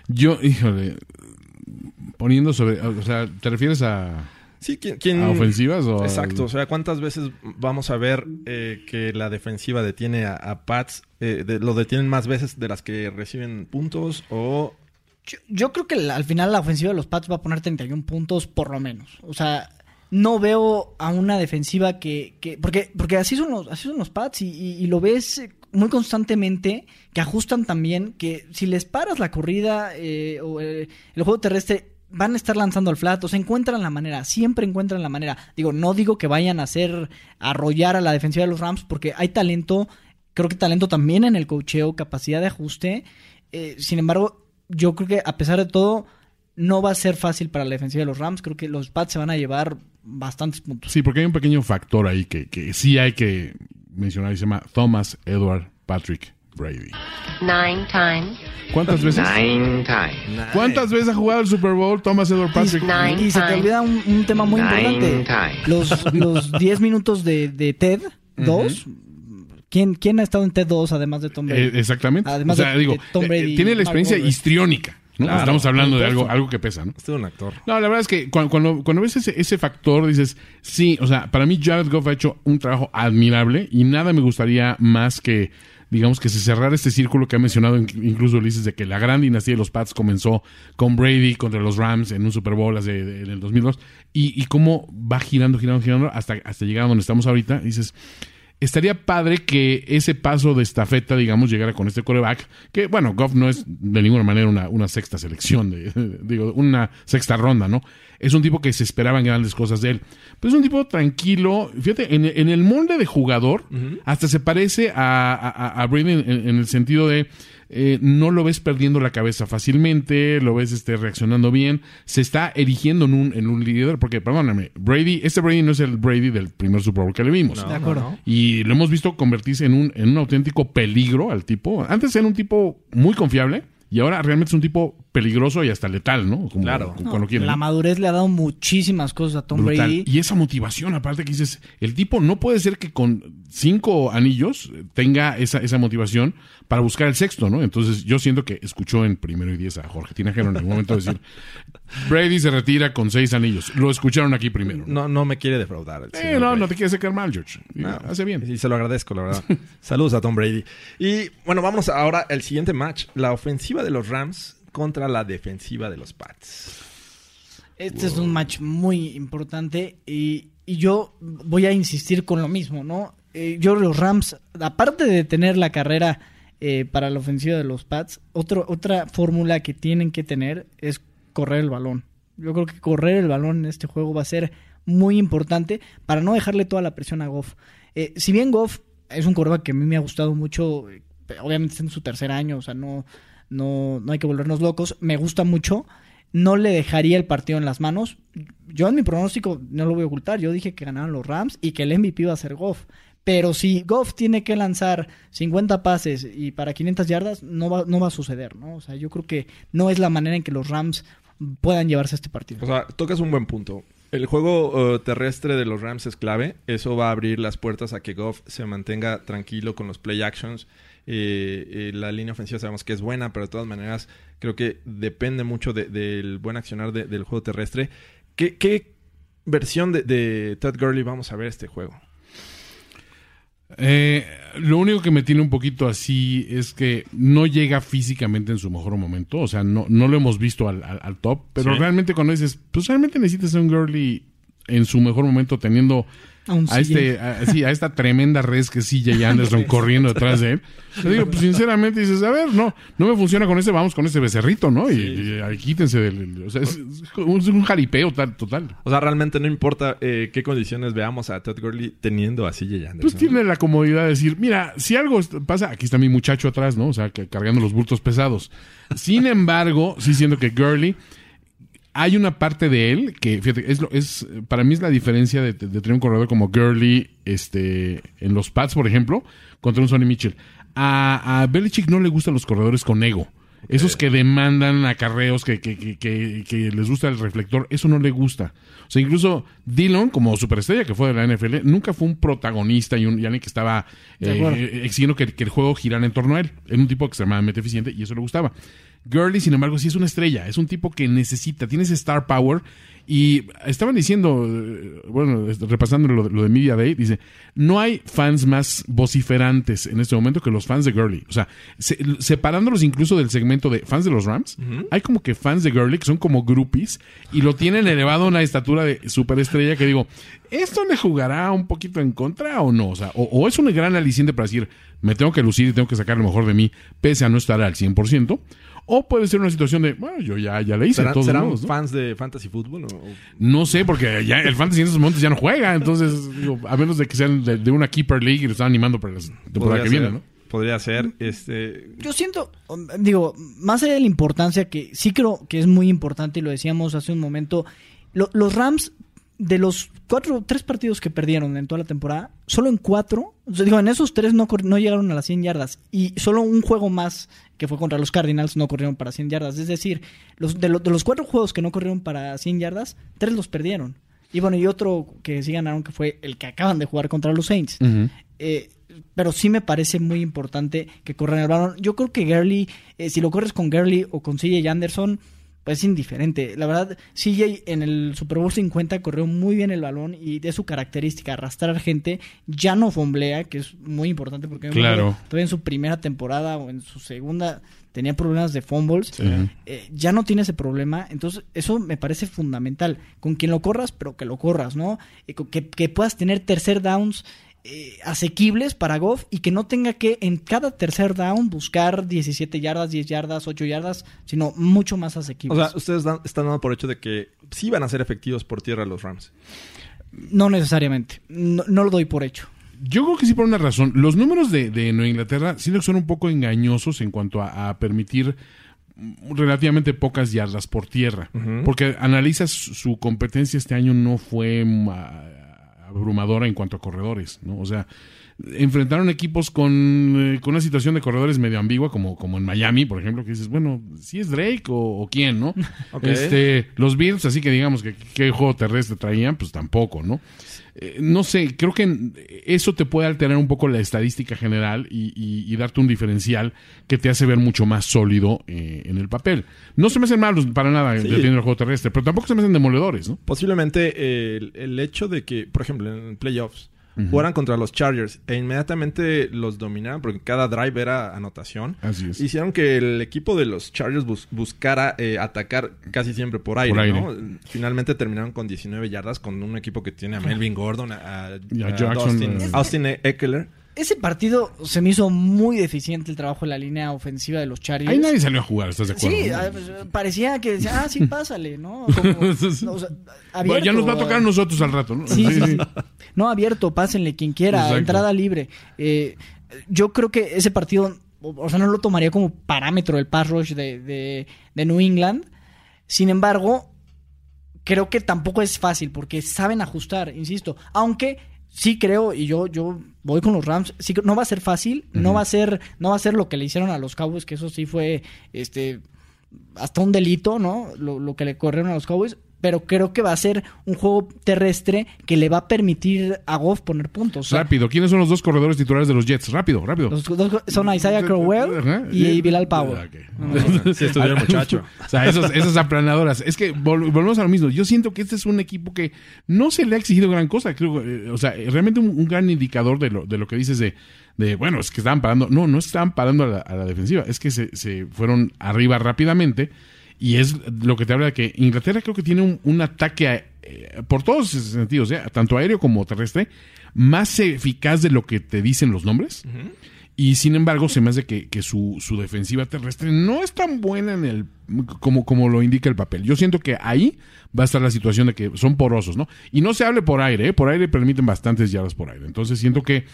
[SPEAKER 2] Yo, híjole, poniendo sobre, o sea, ¿te refieres a,
[SPEAKER 1] Sí, ¿quién, quién-
[SPEAKER 2] a ofensivas o a-
[SPEAKER 1] Exacto, o sea, ¿cuántas veces vamos a ver eh, que la defensiva detiene a, a Pats? eh, de- lo detienen más veces de las que reciben puntos o...
[SPEAKER 3] Yo, yo creo que la- al final la ofensiva de los Pats va a poner 31 puntos por lo menos. O sea, no veo a una defensiva que... que porque porque así, son los, así son los Pats y, y- y lo ves eh, muy constantemente, que ajustan también, que si les paras la corrida eh, o eh, el juego terrestre... Van a estar lanzando al flat, o se encuentran la manera, siempre encuentran la manera. Digo, no digo que vayan a hacer arrollar a la defensiva de los Rams, porque hay talento, creo que talento también en el cocheo, capacidad de ajuste. Eh, sin embargo, yo creo que a pesar de todo, no va a ser fácil para la defensiva de los Rams. Creo que los Pats se van a llevar bastantes puntos.
[SPEAKER 2] Sí, porque hay un pequeño factor ahí que, que sí hay que mencionar y se llama Thomas Edward Patrick Brady.
[SPEAKER 4] Nine times.
[SPEAKER 2] ¿Cuántas veces?
[SPEAKER 5] Nine times.
[SPEAKER 2] ¿Cuántas veces ha jugado el Super Bowl Thomas Edward Patrick?
[SPEAKER 4] Nine
[SPEAKER 3] Y se te olvida un, un tema muy
[SPEAKER 5] Nine
[SPEAKER 3] importante.
[SPEAKER 5] times.
[SPEAKER 3] Los, los 10 minutos de, de TED 2. ¿Quién, ¿Quién ha estado en TED 2 además de Tom Brady?
[SPEAKER 2] Eh, exactamente.
[SPEAKER 3] Además
[SPEAKER 2] o sea,
[SPEAKER 3] de-
[SPEAKER 2] digo,
[SPEAKER 3] de Tom
[SPEAKER 2] eh,
[SPEAKER 3] Brady
[SPEAKER 2] tiene la experiencia
[SPEAKER 3] Wahlberg.
[SPEAKER 2] histriónica. ¿no?
[SPEAKER 1] Claro,
[SPEAKER 2] Estamos hablando de algo, algo que pesa, ¿no?
[SPEAKER 1] Este es un actor.
[SPEAKER 2] No, la verdad es que cuando, cuando, cuando ves ese, ese factor, dices, sí, o sea, para mí Jared Goff ha hecho un trabajo admirable y nada me gustaría más que, digamos, que se cerrara este círculo que ha mencionado in- incluso Ulises de que la gran dinastía de los Pats comenzó con Brady contra los Rams en un Super Bowl hace, en el 2002 y, y cómo va girando, girando, girando hasta, hasta llegar a donde estamos ahorita. Dices, estaría padre que ese paso de estafeta, digamos, llegara con este coreback, que bueno, Goff no es de ninguna manera una, una sexta selección, de, digo, una sexta ronda, ¿no? Es un tipo que se esperaban grandes cosas de él. Pero es un tipo tranquilo, fíjate, en, en el molde de jugador, hasta se parece a, a, a Brady en, en el sentido de eh, no lo ves perdiendo la cabeza fácilmente, lo ves este, reaccionando bien, se está erigiendo en un, en un líder, porque perdóname, Brady, este Brady no es el Brady del primer Super Bowl que le vimos.
[SPEAKER 1] No,
[SPEAKER 3] De acuerdo.
[SPEAKER 1] no, no.
[SPEAKER 2] Y lo hemos visto convertirse en un, en un auténtico peligro al tipo. Antes era un tipo muy confiable y ahora realmente es un tipo peligroso y hasta letal, ¿no? Como,
[SPEAKER 1] Claro.
[SPEAKER 2] como quiere.
[SPEAKER 3] La
[SPEAKER 2] ¿no?
[SPEAKER 3] madurez le ha dado muchísimas cosas a Tom
[SPEAKER 2] Brutal.
[SPEAKER 3] Brady.
[SPEAKER 2] Y esa motivación, aparte que dices, el tipo no puede ser que con cinco anillos tenga esa, esa motivación para buscar el sexto, ¿no? Entonces yo siento que escuchó en primero y diez a Jorge Tinajero en algún momento decir, Brady se retira con seis anillos. Lo escucharon aquí primero. ¿no?
[SPEAKER 1] No, no me quiere defraudar. el
[SPEAKER 2] Eh, no,
[SPEAKER 1] Brady.
[SPEAKER 2] no te quieres sacar mal, George.
[SPEAKER 1] No.
[SPEAKER 2] Hace bien.
[SPEAKER 1] Y se lo agradezco, la verdad. Saludos a Tom Brady. Y bueno, vamos ahora al siguiente match. La ofensiva de los Rams contra la defensiva de los Pats.
[SPEAKER 3] Este es un match muy importante y, y yo voy a insistir con lo mismo, ¿no? Eh, yo los Rams, aparte de tener la carrera eh, para la ofensiva de los Pats, otro, otra fórmula que tienen que tener es correr el balón. Yo creo que correr el balón en este juego va a ser muy importante para no dejarle toda la presión a Goff. Eh, si bien Goff es un quarterback que a mí me ha gustado mucho, eh, obviamente está en su tercer año, o sea, no, no, no hay que volvernos locos, me gusta mucho, no le dejaría el partido en las manos. Yo en mi pronóstico no lo voy a ocultar, yo dije que ganaban los Rams y que el MVP iba a ser Goff. Pero si Goff tiene que lanzar 50 pases y para 500 yardas, no va, no va a suceder, ¿no? O sea, yo creo que no es la manera en que los Rams puedan llevarse este partido.
[SPEAKER 1] O sea, tocas un buen punto. El juego uh, terrestre de los Rams es clave. Eso va a abrir las puertas a que Goff se mantenga tranquilo con los play actions. Eh, eh, la línea ofensiva sabemos que es buena, pero de todas maneras creo que depende mucho de- del buen accionar de- del juego terrestre. ¿Qué, qué versión de, de Todd Gurley vamos a ver este juego?
[SPEAKER 2] Eh, lo único que me tiene un poquito así es que no llega físicamente en su mejor momento. O sea, no, no lo hemos visto al, al- al top. Pero
[SPEAKER 1] Sí.
[SPEAKER 2] realmente cuando dices, pues realmente necesitas a un Gurley en su mejor momento teniendo
[SPEAKER 3] A
[SPEAKER 2] este, a, sí, a esta tremenda res que es CJ Anderson corriendo detrás de él. Te digo, pues sinceramente dices, a ver, no, no me funciona con este, vamos con este becerrito, ¿no? Y, y ahí quítense del... O sea, es, es un, jaripeo tal, total.
[SPEAKER 1] O sea, realmente no importa eh, qué condiciones veamos a Todd Gurley teniendo a CJ Anderson.
[SPEAKER 2] Pues tiene la comodidad de decir, mira, si algo pasa, aquí está mi muchacho atrás, ¿no? O sea, que- cargando los bultos pesados. Sin embargo, sí siento que Gurley, hay una parte de él que, fíjate, es, es para mí es la diferencia de, de tener un corredor como Gurley este, en los Pats, por ejemplo, contra un Sonny Mitchell. A, a Belichick no le gustan los corredores con ego. Esos que demandan acarreos, que, que, que, que, que les gusta el reflector, eso no le gusta. O sea, incluso Dillon, como superestrella que fue de la NFL, nunca fue un protagonista y, un, y alguien que estaba
[SPEAKER 3] acuerdo.
[SPEAKER 2] eh, exigiendo que, que el juego girara en torno a él. Era un tipo extremadamente eficiente y eso le gustaba. Gurley, sin embargo, sí es una estrella. Es un tipo que necesita, tiene ese star power. Y estaban diciendo, eh, bueno, repasando lo, lo de Media Day, dice, no hay fans más vociferantes en este momento que los fans de Gurley. O sea, se- separándolos incluso del segmento de fans de los Rams, hay como que fans de Gurley que son como groupies y lo tienen elevado a una estatura de superestrella que digo, ¿esto le jugará un poquito en contra o no? O sea, o, o es un gran aliciente para decir, me tengo que lucir y tengo que sacar lo mejor de mí, pese a no estar al 100%. O puede ser una situación de, bueno, yo ya, ya le hice.
[SPEAKER 1] ¿Serán,
[SPEAKER 2] todos
[SPEAKER 1] serán
[SPEAKER 2] modos, ¿no?
[SPEAKER 1] fans de fantasy fútbol? o- o-
[SPEAKER 2] No sé, porque ya el fantasy en esos momentos ya no juega. Entonces, digo, a menos de que sean de, de una Keeper League y lo están animando para la temporada que
[SPEAKER 1] ser,
[SPEAKER 2] viene, ¿no?
[SPEAKER 1] Podría ser. Este,
[SPEAKER 3] Yo siento, um, digo, más allá de la importancia, que sí creo que es muy importante, y lo decíamos hace un momento, lo- los Rams, de los cuatro, tres partidos que perdieron en toda la temporada, solo en cuatro, o sea, digo, en esos tres no, no llegaron a las 100 yardas, y solo un juego más, que fue contra los Cardinals, no corrieron para 100 yardas. Es decir, los, de, lo- de los cuatro juegos que no corrieron para 100 yardas, tres los perdieron. Y bueno, y otro que sí ganaron, que fue el que acaban de jugar contra los Saints. Eh, pero sí me parece muy importante que corran el balón. Yo creo que Gurley, eh, si lo corres con Gurley o con CJ Anderson, pues es indiferente. La verdad, CJ en el Super Bowl 50 corrió muy bien el balón y de su característica, arrastrar gente, ya no fomblea, que es muy importante porque
[SPEAKER 2] Claro.
[SPEAKER 3] todavía en su primera temporada o en su segunda tenía problemas de fumbles.
[SPEAKER 2] Sí.
[SPEAKER 3] Eh, ya no tiene ese problema. Entonces, eso me parece fundamental. Con quien lo corras, pero que lo corras, ¿no? Eh, que puedas tener tercer downs eh, asequibles para Goff y que no tenga que en cada tercer down buscar 17 yardas, 10 yardas, 8 yardas, sino mucho más
[SPEAKER 1] o
[SPEAKER 3] asequibles.
[SPEAKER 1] sea, ustedes dan- están dando por hecho de que sí van a ser efectivos por tierra los Rams.
[SPEAKER 3] no necesariamente. No, no lo doy por hecho.
[SPEAKER 2] Yo creo que sí por una razón. Los números de, de Nueva Inglaterra sí que son un poco engañosos en cuanto a, a permitir relativamente pocas yardas por tierra. Porque analizas su competencia este año no fue abrumadora en cuanto a corredores, ¿no? O sea, enfrentaron equipos con, eh, con una situación de corredores medio ambigua, como, como en Miami, por ejemplo, que dices, bueno, si es Drake o, o quién, ¿no? Este, los Bills, así que digamos que qué juego terrestre traían, pues tampoco, ¿no? Eh, no sé, creo que eso te puede alterar un poco la estadística general y, y- y darte un diferencial que te hace ver mucho más sólido eh, en el papel. No se me hacen malos para nada
[SPEAKER 1] Sí.
[SPEAKER 2] el juego terrestre, pero tampoco se me hacen demoledores, ¿no?
[SPEAKER 1] Posiblemente eh, el, el hecho de que, por ejemplo, en playoffs, jugaran contra los Chargers e inmediatamente los dominaran porque cada drive era anotación.
[SPEAKER 2] Así es.
[SPEAKER 1] Hicieron que el equipo de los Chargers bus- buscara eh, atacar casi siempre por aire,
[SPEAKER 2] Por aire.
[SPEAKER 1] ¿no? Finalmente terminaron con 19 yardas con un equipo que tiene a Melvin Gordon, a, a-
[SPEAKER 2] Y a
[SPEAKER 1] a
[SPEAKER 2] Jackson,
[SPEAKER 1] Austin,
[SPEAKER 2] eh.
[SPEAKER 1] Austin Eckler.
[SPEAKER 3] Ese partido se me hizo muy deficiente el trabajo de la línea ofensiva de los Chargers.
[SPEAKER 2] Ahí nadie salió a jugar, ¿estás de acuerdo?
[SPEAKER 3] Sí, ah, pues, parecía que decía, ah, sí, pásale, ¿no? Como, o sea,
[SPEAKER 2] Bueno, ya nos va a tocar a nosotros al rato, ¿no?
[SPEAKER 3] Sí, sí, sí. No, abierto, pásenle quien quiera,
[SPEAKER 2] Exacto.
[SPEAKER 3] entrada libre. Eh, yo creo que ese partido, o o sea, no lo tomaría como parámetro el pass rush de, de, de New England. Sin embargo, creo que tampoco es fácil porque saben ajustar, insisto. Aunque sí creo, y yo, yo voy con los Rams, sí, no va a ser fácil, no va a ser, no va a ser lo que le hicieron a los Cowboys, que eso sí fue este hasta un delito, ¿no? Lo, lo que le corrieron a los Cowboys. Pero creo que va a ser un juego terrestre que le va a permitir a Goff poner puntos. O sea,
[SPEAKER 2] Rápido, ¿quiénes son los dos corredores titulares de los Jets? Rápido, rápido.
[SPEAKER 3] los dos son Isaiah Crowell
[SPEAKER 2] Ajá.
[SPEAKER 3] y Bilal Powell.
[SPEAKER 2] Ok.
[SPEAKER 1] Sí, estuviera el muchacho.
[SPEAKER 2] O sea, esos- esas aplanadoras. Es que vol- volvemos a lo mismo. Yo siento que este es un equipo que no se le ha exigido gran cosa. Creo, eh, o sea, realmente un, un gran indicador de lo, de lo que dices de, de, bueno, es que estaban parando. No, no estaban parando a la, a la defensiva. Es que se, se fueron arriba rápidamente. Y es lo que te habla de que Inglaterra creo que tiene un, un ataque eh, por todos esos sentidos, eh, tanto aéreo como terrestre, más eficaz de lo que te dicen los nombres. Y sin embargo, se me hace que, que su, su defensiva terrestre no es tan buena en el como, como lo indica el papel. Yo siento que ahí va a estar la situación de que son porosos, ¿no? Y no se hable por aire, ¿eh? por aire permiten bastantes yardas por aire. Entonces siento que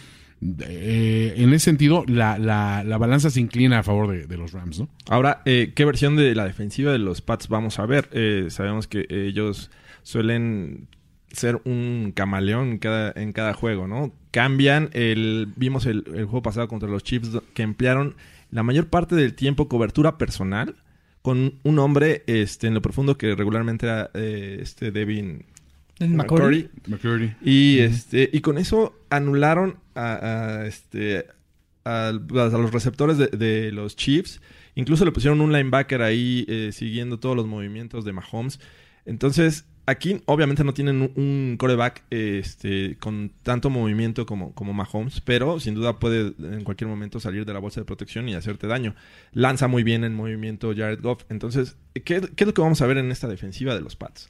[SPEAKER 2] eh, en ese sentido la, la, la balanza se inclina a favor de, de los Rams, ¿no?
[SPEAKER 1] Ahora, eh, ¿qué versión de la defensiva de los Pats vamos a ver? Eh, sabemos que ellos suelen ser un camaleón en cada, en cada juego, ¿no? Cambian, el, vimos el, el juego pasado contra los Chiefs que emplearon la mayor parte del tiempo cobertura personal con un hombre este, en lo profundo que regularmente era eh, este Devin.
[SPEAKER 2] McCurdy.
[SPEAKER 1] y este y con eso anularon a, este a, los receptores de, los Chiefs. Incluso le pusieron un linebacker ahí eh, siguiendo todos los movimientos de Mahomes. Entonces, aquí obviamente no tienen un, un coreback este, con tanto movimiento como, como Mahomes, pero sin duda puede en cualquier momento salir de la bolsa de protección y hacerte daño. Lanza muy bien en movimiento Jared Goff. Entonces, ¿qué, qué es lo que vamos a ver en esta defensiva de los Pats?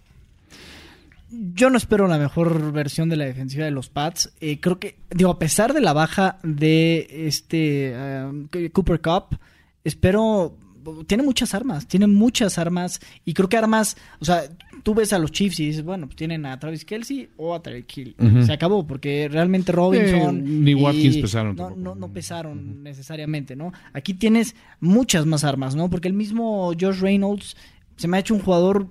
[SPEAKER 3] Yo no espero la mejor versión de la defensiva de los Pats. Eh, creo que, digo, a pesar de la baja de este eh, Cooper Cup, espero. Tiene muchas armas, tiene muchas armas. Y creo que armas. O sea, tú ves a los Chiefs y dices, bueno, pues tienen a Travis Kelsey o a Hill.
[SPEAKER 2] Ujú.
[SPEAKER 3] Se acabó, porque realmente Robinson.
[SPEAKER 2] Eh, ni
[SPEAKER 3] y-
[SPEAKER 2] Watkins pesaron
[SPEAKER 3] no, no pesaron necesariamente, ¿no? Aquí tienes muchas más armas, ¿no? Porque el mismo Josh Reynolds se me ha hecho un jugador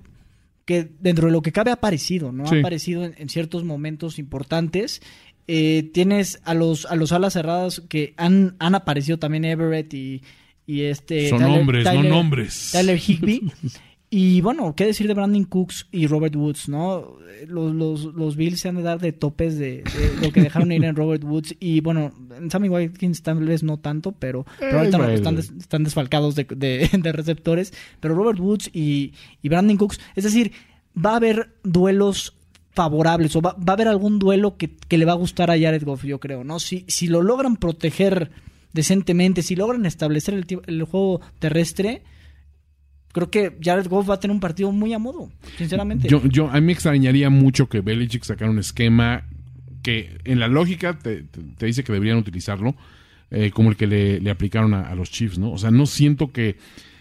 [SPEAKER 3] que dentro de lo que cabe ha aparecido, ¿no?
[SPEAKER 2] Sí.
[SPEAKER 3] Ha aparecido en, en ciertos momentos importantes. Eh, tienes a los, a los alas cerradas que han, han aparecido también Everett y, y este...
[SPEAKER 2] Son hombres, no nombres.
[SPEAKER 3] Tyler Higby. Y bueno, qué decir de Brandon Cooks y Robert Woods, ¿no? Los, los, los Bills se han de dar de topes de, de lo que dejaron ir en Robert Woods. Y bueno, en Sammy Watkins tal vez no tanto, pero, pero ahorita no, están, des- están desfalcados de, de- de receptores. Pero Robert Woods y, y Brandon Cooks, es decir, va a haber duelos favorables o va, va a haber algún duelo que, que le va a gustar a Jared Goff, yo creo, ¿no? Si, si lo logran proteger decentemente, si logran establecer el, el juego terrestre, creo que Jared Goff va a tener un partido muy a modo, sinceramente.
[SPEAKER 2] Yo, yo, a mí me extrañaría mucho que Belichick sacara un esquema que en la lógica te, te- dice que deberían utilizarlo, eh, como el que le, le aplicaron a, a los Chiefs, ¿no? O sea, no siento que,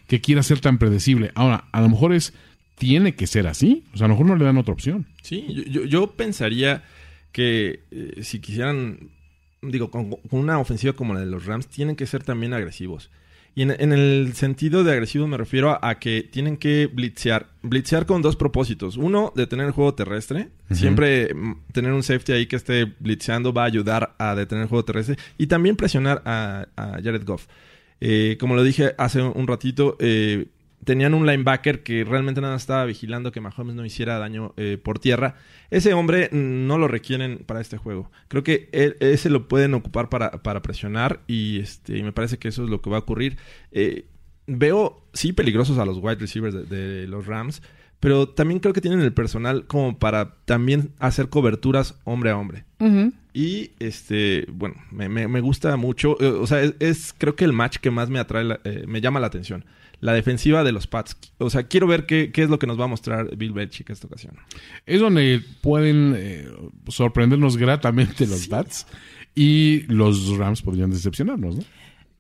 [SPEAKER 2] que quiera ser tan predecible. Ahora, a lo mejor es, tiene que ser así. O sea, a lo mejor no le dan otra opción.
[SPEAKER 1] Sí, yo, yo- yo pensaría que eh, si quisieran, digo, con, con una ofensiva como la de los Rams, tienen que ser también agresivos. Y en, en el sentido de agresivo me refiero a, a que tienen que blitzear. Blitzear con dos propósitos. Uno, detener el juego terrestre. Siempre mm, tener un safety ahí que esté blitzeando va a ayudar a detener el juego terrestre. Y también presionar a, a Jared Goff. Eh, como lo dije hace un ratito, eh, tenían un linebacker que realmente nada estaba vigilando que Mahomes no hiciera daño eh, por tierra. Ese hombre no lo requieren para este juego. Creo que él- ese lo pueden ocupar para, para presionar y, este, y me parece que eso es lo que va a ocurrir. Eh, veo, sí, peligrosos a los wide receivers de los Rams, pero también creo que tienen el personal como para también hacer coberturas hombre a hombre. Y este, bueno, me, me- me gusta mucho. eh, O sea, es, es creo que el match que más me atrae, la- eh, me llama la atención. La defensiva de los Pats. O sea, quiero ver qué, qué es lo que nos va a mostrar Bill Belichick esta ocasión.
[SPEAKER 2] Es donde pueden eh, sorprendernos gratamente los Bats y los Rams podrían decepcionarnos, ¿no?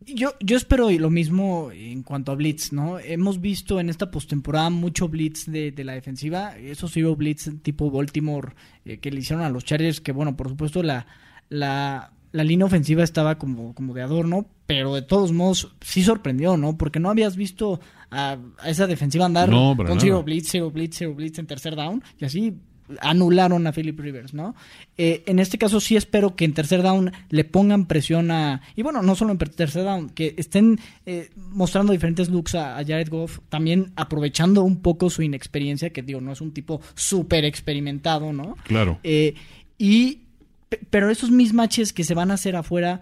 [SPEAKER 3] Yo, yo espero lo mismo en cuanto a Blitz, ¿no? Hemos visto en esta postemporada mucho Blitz de, de la defensiva. Eso sí hubo Blitz tipo Baltimore eh, que le hicieron a los Chargers, que bueno, por supuesto la, la, la línea ofensiva estaba como, como de adorno, pero de todos modos sí sorprendió, ¿no? Porque no habías visto a, a esa defensiva andar
[SPEAKER 2] No,
[SPEAKER 3] con
[SPEAKER 2] nada.
[SPEAKER 3] zero Blitz, zero Blitz, zero Blitz en tercer down y así anularon a Philip Rivers, ¿no? Eh, en este caso sí espero que en tercer down le pongan presión a... Y bueno, no solo en tercer down, que estén eh, mostrando diferentes looks a, a Jared Goff, también aprovechando un poco su inexperiencia, que digo, no es un tipo súper experimentado, ¿no?
[SPEAKER 2] Claro.
[SPEAKER 3] Eh, y... pe- Pero esos mismatches que se van a hacer afuera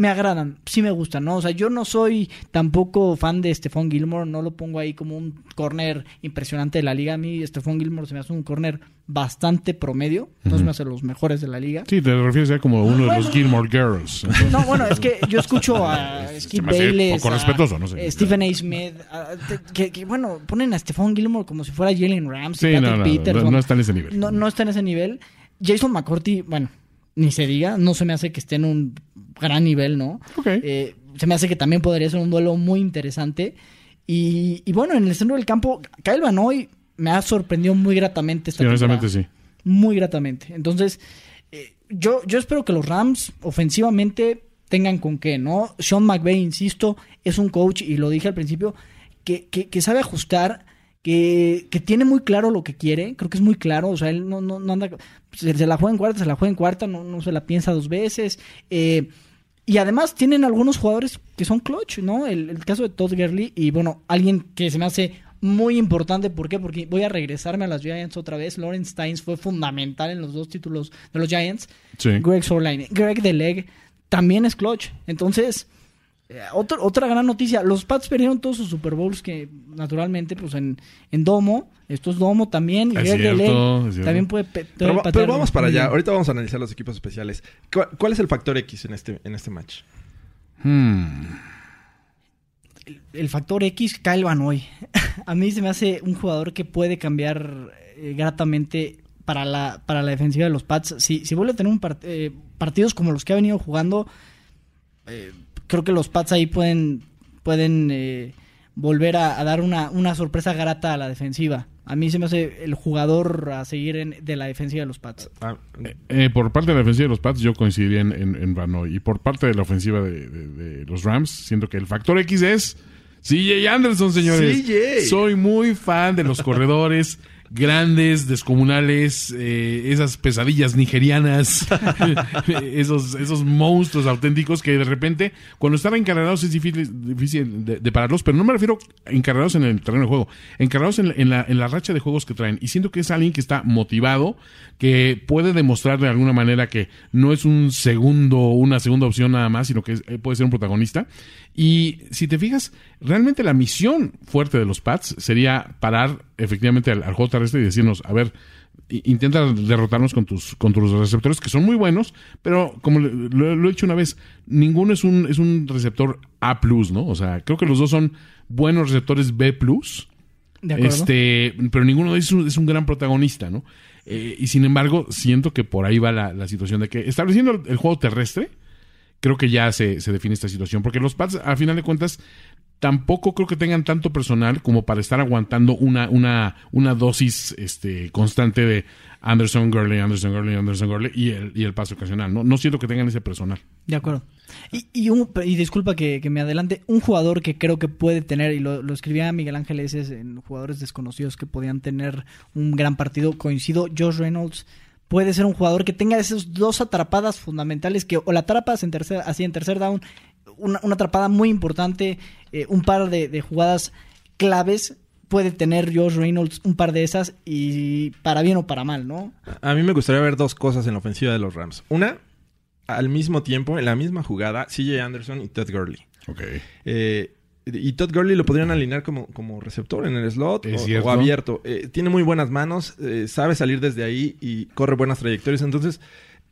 [SPEAKER 3] me agradan, sí me gustan, ¿no? O sea, yo no soy tampoco fan de Stephon Gilmore, no lo pongo ahí como un corner impresionante de la liga. A mí Stephon Gilmore se me hace un corner bastante promedio, no se me hace los mejores de la liga.
[SPEAKER 2] Sí, te refieres ya como uno de los Gilmore Girls.
[SPEAKER 3] No, bueno, es que yo escucho a Skip Bayless,
[SPEAKER 2] poco
[SPEAKER 3] a,
[SPEAKER 2] respetuoso, no sé.
[SPEAKER 3] Stephen A. Smith, a- que, que, bueno, ponen a Stephon Gilmore como si fuera Jalen Ramsey,
[SPEAKER 2] Sí,
[SPEAKER 3] Patrick
[SPEAKER 2] no, no,
[SPEAKER 3] Peterson.
[SPEAKER 2] no, no está en ese nivel.
[SPEAKER 3] No, no está en ese nivel. Jason McCourty, bueno, ni se diga, no se me hace que esté en un gran nivel, ¿no? Eh, se me hace que también podría ser un duelo muy interesante. Y, y bueno, en el centro del campo, Kyle Van Noy me ha sorprendido muy gratamente esta
[SPEAKER 2] Sí, honestamente sí.
[SPEAKER 3] Muy gratamente. Entonces, eh, yo, yo espero que los Rams ofensivamente tengan con qué, ¿no? Sean McVay, insisto, es un coach, y lo dije al principio, que, que, que sabe ajustar, que, que tiene muy claro lo que quiere, creo que es muy claro, o sea, él no, no, no anda, se, se la juega en cuarta, se la juega en cuarta, no, no se la piensa dos veces. eh, y además tienen algunos jugadores que son clutch, ¿no? El, el caso de Todd Gurley y bueno, alguien que se me hace muy importante, ¿por qué? Porque voy a regresarme a las Giants otra vez. Lawrence Steins fue fundamental en los dos títulos de los Giants.
[SPEAKER 2] Sí.
[SPEAKER 3] Greg Sorline, Greg Deleg también es clutch. Entonces, otro- otra gran noticia, los Pats perdieron todos sus Super Bowls que naturalmente pues en, en Domo, esto es Domo también, y
[SPEAKER 2] Es cierto, es
[SPEAKER 3] también puede, pe- puede
[SPEAKER 1] Pero, pero vamos para allá. Ahorita vamos a analizar los equipos especiales. ¿Cuál, cuál es el factor X en este, en este match?
[SPEAKER 2] Hmm.
[SPEAKER 3] el factor X, Kyle Van Noy. A mí se me hace un jugador que puede cambiar eh, gratamente para la, para la defensiva de los Pats. Si, si vuelve a tener un part- eh, partidos como los que ha venido jugando, eh, creo que los Pats ahí pueden, pueden eh, volver a, a dar una, una sorpresa grata a la defensiva. A mí se me hace el jugador a seguir en- de la defensiva de los Pats.
[SPEAKER 1] Ah,
[SPEAKER 2] Eh, por parte de la ofensiva de los Pats, yo coincidiría en, en, en Van Noy. Y por parte de la ofensiva de, de- de los Rams, siento que el factor X es CJ Anderson, señores.
[SPEAKER 1] CJ.
[SPEAKER 2] Soy muy fan de los corredores grandes, descomunales, eh, esas pesadillas nigerianas, esos, esos monstruos auténticos que de repente, cuando están encargados es difícil, difícil de, de pararlos, pero no me refiero a encargados en el terreno de juego, encargados en, la- en la, en la racha de juegos que traen. Y siento que es alguien que está motivado, que puede demostrar de alguna manera que no es un segundo, una segunda opción nada más, sino que es- eh, puede ser un protagonista. Y si te fijas, realmente la misión fuerte de los Pats sería parar efectivamente al, al juego terrestre y decirnos, a ver, intenta derrotarnos con tus, con tus receptores, que son muy buenos, pero como lo, lo he dicho una vez, ninguno es un, es un receptor A, ¿no? O sea, creo que los dos son buenos receptores B.
[SPEAKER 3] ¿De acuerdo?
[SPEAKER 2] Este, pero ninguno de ellos es un, es un gran protagonista, ¿no? Eh, y sin embargo, siento que por ahí va la, la situación de que estableciendo el, el juego terrestre, creo que ya se, se define esta situación. Porque los Pats, a final de cuentas, tampoco creo que tengan tanto personal como para estar aguantando una, una, una dosis este, constante de Anderson Gurley, Anderson Gurley, Anderson Gurley y el, y el paso ocasional. ¿no? no siento que tengan ese personal.
[SPEAKER 3] De acuerdo. Y, y, un- y disculpa que, que me adelante, un jugador que creo que puede tener, y lo, lo escribía Miguel Ángel Eses en jugadores desconocidos que podían tener un gran partido, coincido, Josh Reynolds puede ser un jugador que tenga esas dos atrapadas fundamentales, que o la atrapas en tercer, así en tercer down, una, una atrapada muy importante, eh, un par de, de jugadas claves, puede tener Josh Reynolds un par de esas y para bien o para mal, ¿no?
[SPEAKER 1] A mí me gustaría ver dos cosas en la ofensiva de los Rams. Una, al mismo tiempo, en la misma jugada, CJ Anderson y Ted Gurley.
[SPEAKER 2] Ok.
[SPEAKER 1] Eh, y Todd Gurley lo podrían alinear como, como receptor en el slot
[SPEAKER 2] Es
[SPEAKER 1] o, abierto. Eh, tiene muy buenas manos, eh, sabe salir desde ahí y corre buenas trayectorias. Entonces,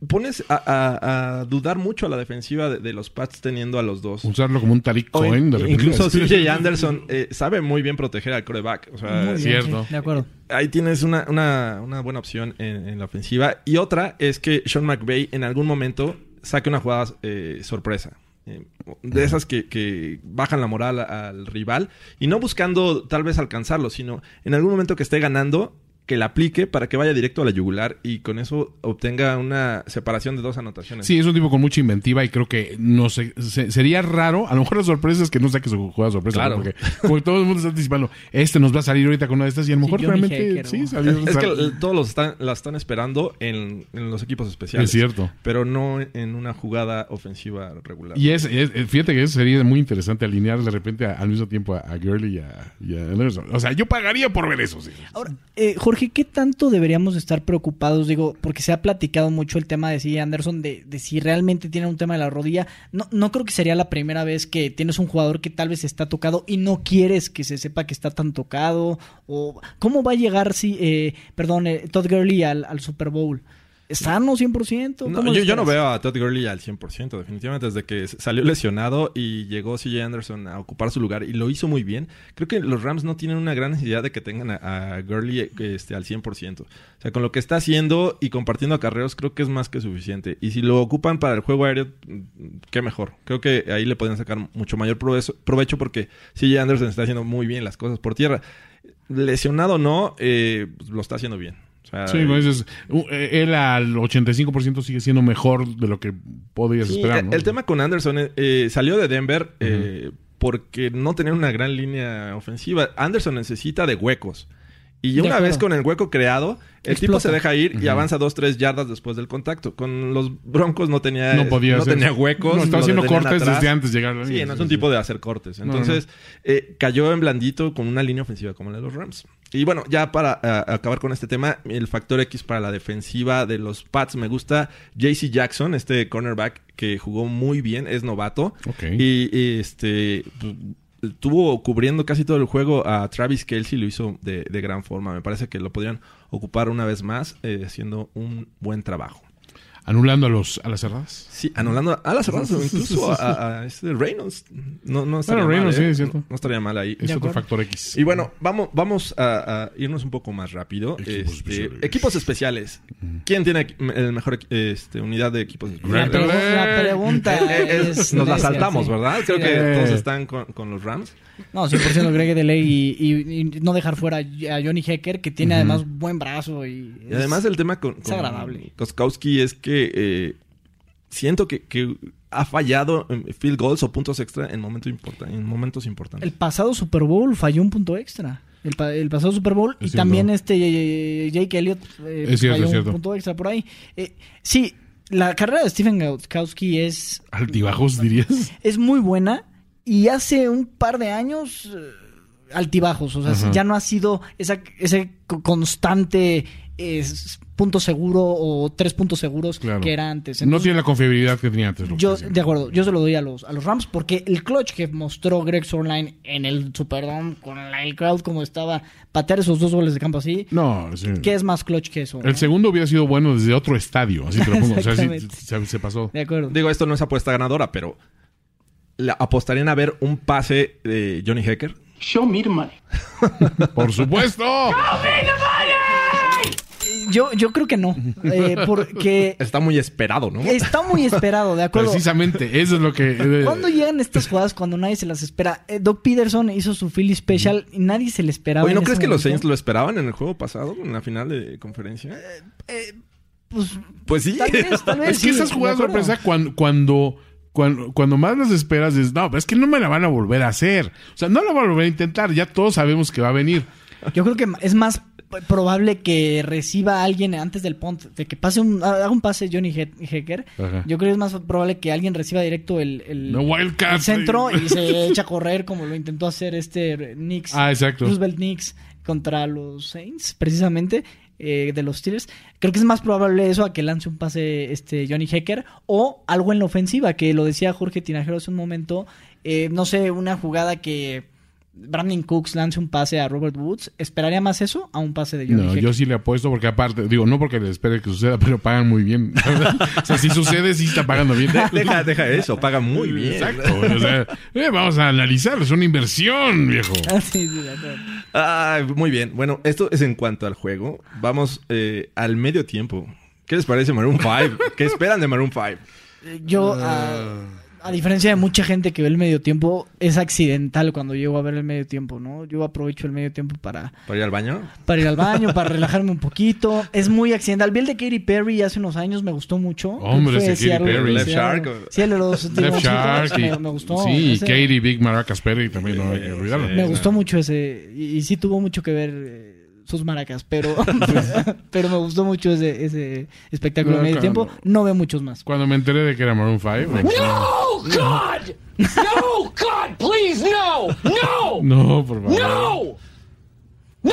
[SPEAKER 1] pones a, a- a dudar mucho a la defensiva de, de los Pats teniendo a los dos.
[SPEAKER 2] Usarlo como un Tariq
[SPEAKER 1] O
[SPEAKER 2] Cohen.
[SPEAKER 1] in-
[SPEAKER 2] de
[SPEAKER 1] incluso CJ Anderson eh, sabe muy bien proteger al coreback. O sea,
[SPEAKER 3] Muy bien,
[SPEAKER 2] cierto.
[SPEAKER 3] sí, de acuerdo.
[SPEAKER 1] ahí tienes una, una- una buena opción en, en la ofensiva. Y otra es que Sean McVay en algún momento saque una jugada eh, sorpresa. Eh, de esas que, que bajan la moral al rival. Y no buscando tal vez alcanzarlo, sino en algún momento que esté ganando, que la aplique para que vaya directo a la yugular y con eso obtenga una separación de dos anotaciones.
[SPEAKER 2] Sí, es un tipo con mucha inventiva y creo que no sé, se- sería raro. A lo mejor la sorpresa es que no saque su jugada sorpresa.
[SPEAKER 1] Claro.
[SPEAKER 2] ¿no? Porque como todo el mundo está anticipando, este nos va a salir ahorita con una de estas y a lo
[SPEAKER 3] Sí,
[SPEAKER 2] mejor
[SPEAKER 3] Johnny
[SPEAKER 2] realmente sí salió.
[SPEAKER 1] Es que todos los están, la están esperando en, en los equipos especiales.
[SPEAKER 2] es cierto.
[SPEAKER 1] Pero no en una jugada ofensiva regular.
[SPEAKER 2] Y es, es- fíjate que eso sería muy interesante alinear de repente a- al mismo tiempo a, a Gurley y a, y a Anderson. O sea, yo pagaría por ver eso. Sí.
[SPEAKER 3] Ahora, eh, Jorge, ¿qué tanto deberíamos estar preocupados? Digo, porque se ha platicado mucho el tema de C. Anderson, de, de si realmente tiene un tema de la rodilla. No, no creo que sería la primera vez que tienes un jugador que tal vez está tocado y no quieres que se sepa que está tan tocado. O ¿Cómo va a llegar, si, eh, perdón, eh, Todd Gurley al Super Bowl? ¿Sano 100%?
[SPEAKER 1] No,
[SPEAKER 3] ¿Cómo lo
[SPEAKER 1] yo, yo no veo a Todd Gurley al 100%, definitivamente, desde que salió lesionado y llegó CJ Anderson a ocupar su lugar y lo hizo muy bien. Creo que los Rams no tienen una gran necesidad de que tengan a, a Gurley este, al 100%. O sea, con lo que está haciendo y compartiendo acarreos, creo que es más que suficiente. Y si lo ocupan para el juego aéreo, mm, qué mejor. Creo que ahí le pueden sacar mucho mayor provecho, porque CJ Anderson está haciendo muy bien las cosas por tierra. Lesionado o no, eh, lo está haciendo bien. O sea,
[SPEAKER 2] Sí, eh, él al 85% sigue siendo mejor de lo que podías
[SPEAKER 1] Sí,
[SPEAKER 2] esperar.
[SPEAKER 1] el,
[SPEAKER 2] ¿no?
[SPEAKER 1] el tema con Anderson eh, eh, salió de Denver eh, porque no tenía una gran línea ofensiva. Anderson necesita de huecos. Y
[SPEAKER 3] De
[SPEAKER 1] una
[SPEAKER 3] acuerdo.
[SPEAKER 1] vez con el hueco creado, el tipo se deja ir y avanza dos, tres yardas después del contacto. Con los Broncos no tenía,
[SPEAKER 2] no podía
[SPEAKER 1] no tenía huecos.
[SPEAKER 2] No, estaba haciendo cortes
[SPEAKER 1] atrás.
[SPEAKER 2] desde antes de llegar a la
[SPEAKER 1] Sí,
[SPEAKER 2] línea.
[SPEAKER 1] no es un tipo de hacer cortes.
[SPEAKER 2] No, no.
[SPEAKER 1] Entonces, eh, cayó en blandito con una línea ofensiva como la de los Rams. Y bueno, ya para ah, acabar con este tema, el factor X para la defensiva de los Pats me gusta JC Jackson, este cornerback que jugó muy bien, es novato. Y, y, este pues, estuvo cubriendo casi todo el juego a Travis Kelsey, lo hizo de, de gran forma. Me parece que lo podrían ocupar una vez más, eh, haciendo un buen trabajo.
[SPEAKER 2] Anulando a, los, a las cerradas.
[SPEAKER 1] Sí, anulando a las cerradas o incluso a, a este Reynolds. No, no estaría
[SPEAKER 2] Bueno,
[SPEAKER 1] mal,
[SPEAKER 2] Reynolds,
[SPEAKER 1] ¿eh?
[SPEAKER 2] sí, es cierto.
[SPEAKER 1] No, no estaría mal ahí.
[SPEAKER 2] Es otro factor X.
[SPEAKER 1] Y bueno, vamos, vamos a, a irnos un poco más rápido.
[SPEAKER 2] Equipos
[SPEAKER 1] Este,
[SPEAKER 2] especiales.
[SPEAKER 1] equipos especiales. ¿Quién tiene el mejor este, unidad de equipos
[SPEAKER 3] La,
[SPEAKER 1] especiales?
[SPEAKER 2] Grant
[SPEAKER 3] pregu- la pregunta
[SPEAKER 1] es-
[SPEAKER 3] es...
[SPEAKER 1] nos la saltamos,
[SPEAKER 3] sí.
[SPEAKER 1] ¿verdad? Creo
[SPEAKER 3] Sí,
[SPEAKER 1] que
[SPEAKER 2] eh.
[SPEAKER 1] todos están con, con los Rams.
[SPEAKER 3] No, 100% Greg de ley y, y- y no dejar fuera a Johnny Hecker, que tiene además buen brazo y...
[SPEAKER 1] Y además el tema con,
[SPEAKER 3] es
[SPEAKER 1] con
[SPEAKER 3] agradable.
[SPEAKER 1] Koskowski es que eh, siento que, que ha fallado en field goals o puntos extra en, momento importa- en momentos importantes.
[SPEAKER 3] El pasado Super Bowl falló un punto extra. El, pa- el pasado Super Bowl
[SPEAKER 2] Es
[SPEAKER 3] y
[SPEAKER 2] cierto.
[SPEAKER 3] también este eh, Jake Elliott eh,
[SPEAKER 2] Es cierto,
[SPEAKER 3] falló
[SPEAKER 2] es cierto.
[SPEAKER 3] un punto extra por ahí. Eh, sí, la carrera de Stephen Gautkowski es,
[SPEAKER 2] Altibajos, dirías.
[SPEAKER 3] es muy buena y hace un par de años eh, altibajos. O sea,
[SPEAKER 2] Ajá.
[SPEAKER 3] ya no ha sido esa, ese co- constante eh, punto seguro o tres puntos seguros
[SPEAKER 2] Claro.
[SPEAKER 3] que era antes.
[SPEAKER 2] no tiene la confiabilidad que tenía antes.
[SPEAKER 3] yo, de acuerdo, yo se lo doy a los, a los Rams porque el clutch que mostró Greg Sorline en el Superdome con la- el crowd como estaba, patear esos dos goles de campo así,
[SPEAKER 2] No, sí.
[SPEAKER 3] ¿qué es más clutch que eso?
[SPEAKER 2] El
[SPEAKER 3] no?
[SPEAKER 2] segundo hubiera sido bueno desde otro estadio, así te lo pongo. O sea, sí, se, se pasó.
[SPEAKER 3] De acuerdo.
[SPEAKER 1] Digo, esto no es apuesta ganadora, pero la, apostarían a ver un pase de Johnny Hecker.
[SPEAKER 5] Show me the money.
[SPEAKER 2] ¡Por supuesto!
[SPEAKER 3] Yo, yo creo que no, eh, porque
[SPEAKER 1] Está muy esperado, ¿no?
[SPEAKER 3] está muy esperado, de acuerdo.
[SPEAKER 2] Precisamente, eso es lo que... eh,
[SPEAKER 3] ¿Cuándo llegan estas jugadas cuando nadie se las espera? Eh, Doc Peterson hizo su Philly Special y nadie se le esperaba.
[SPEAKER 1] Oye, ¿no crees que los. Saints lo esperaban en el juego pasado, en la final de conferencia?
[SPEAKER 3] Pues
[SPEAKER 1] Pues sí.
[SPEAKER 3] tal vez, tal vez.
[SPEAKER 2] Es que
[SPEAKER 3] sí,
[SPEAKER 2] esas jugadas sorpresa cuando, cuando, cuando, cuando más las esperas es, no, es que no me la van a volver a hacer. O sea, no la van a volver a intentar, ya todos sabemos que va a venir.
[SPEAKER 3] Yo creo que es más probable que reciba a alguien antes del punt, de que pase un, haga un pase Johnny He- Hecker.
[SPEAKER 2] Ajá.
[SPEAKER 3] Yo creo que es más probable que alguien reciba directo el, el,
[SPEAKER 2] No, Wildcat.
[SPEAKER 3] el centro y se echa a correr como lo intentó hacer este Knicks,
[SPEAKER 2] Ah, exacto.
[SPEAKER 3] Roosevelt Knicks contra los Saints, precisamente. eh, de los Steelers. Creo que es más probable eso a que lance un pase este Johnny Hecker o algo en la ofensiva, que lo decía Jorge Tinajero hace un momento. eh, no sé, una jugada que Brandon Cooks lance un pase a Robert Woods, esperaría más eso a un pase de Johnny
[SPEAKER 2] No,
[SPEAKER 3] Heck.
[SPEAKER 2] yo sí le apuesto porque aparte, digo, no porque le espere que suceda, pero pagan muy bien. o sea, si sucede, sí está pagando bien.
[SPEAKER 1] Deja, deja eso, paga muy bien.
[SPEAKER 2] Exacto. O sea, eh, vamos a analizarlo, es una inversión, viejo.
[SPEAKER 3] Ah, sí, sí.
[SPEAKER 1] Ah, muy bien. Bueno, esto es en cuanto al juego. Vamos eh, al medio tiempo. ¿Qué les parece Maroon 5? ¿Qué esperan de Maroon 5?
[SPEAKER 3] Eh, Yo, a, a diferencia de mucha gente que ve el medio tiempo, es accidental cuando llego a ver el medio tiempo, ¿no? Yo aprovecho el medio tiempo para,
[SPEAKER 1] ¿Para ir al baño?
[SPEAKER 3] para ir al baño, para relajarme un poquito. Es muy accidental. Vi el de Katy Perry hace unos años, me gustó mucho.
[SPEAKER 2] Hombre, ese Katy Perry.
[SPEAKER 1] Left Shark.
[SPEAKER 3] Sí, el de los
[SPEAKER 2] Left Shark. y-
[SPEAKER 3] me, gustó.
[SPEAKER 2] Sí,
[SPEAKER 3] Ese-
[SPEAKER 2] Katie, Big Maracas Perry también, no hay que olvidarlo.
[SPEAKER 3] Me gustó mucho ese. Y, y sí tuvo mucho que ver eh, sus maracas, pero, pero me gustó mucho ese, ese espectáculo de
[SPEAKER 2] No,
[SPEAKER 3] medio tiempo. No veo muchos más.
[SPEAKER 2] Cuando me enteré de que era Maroon 5, me-
[SPEAKER 5] No, God! No, God, please, no! No!
[SPEAKER 2] no, por favor.
[SPEAKER 5] No! No!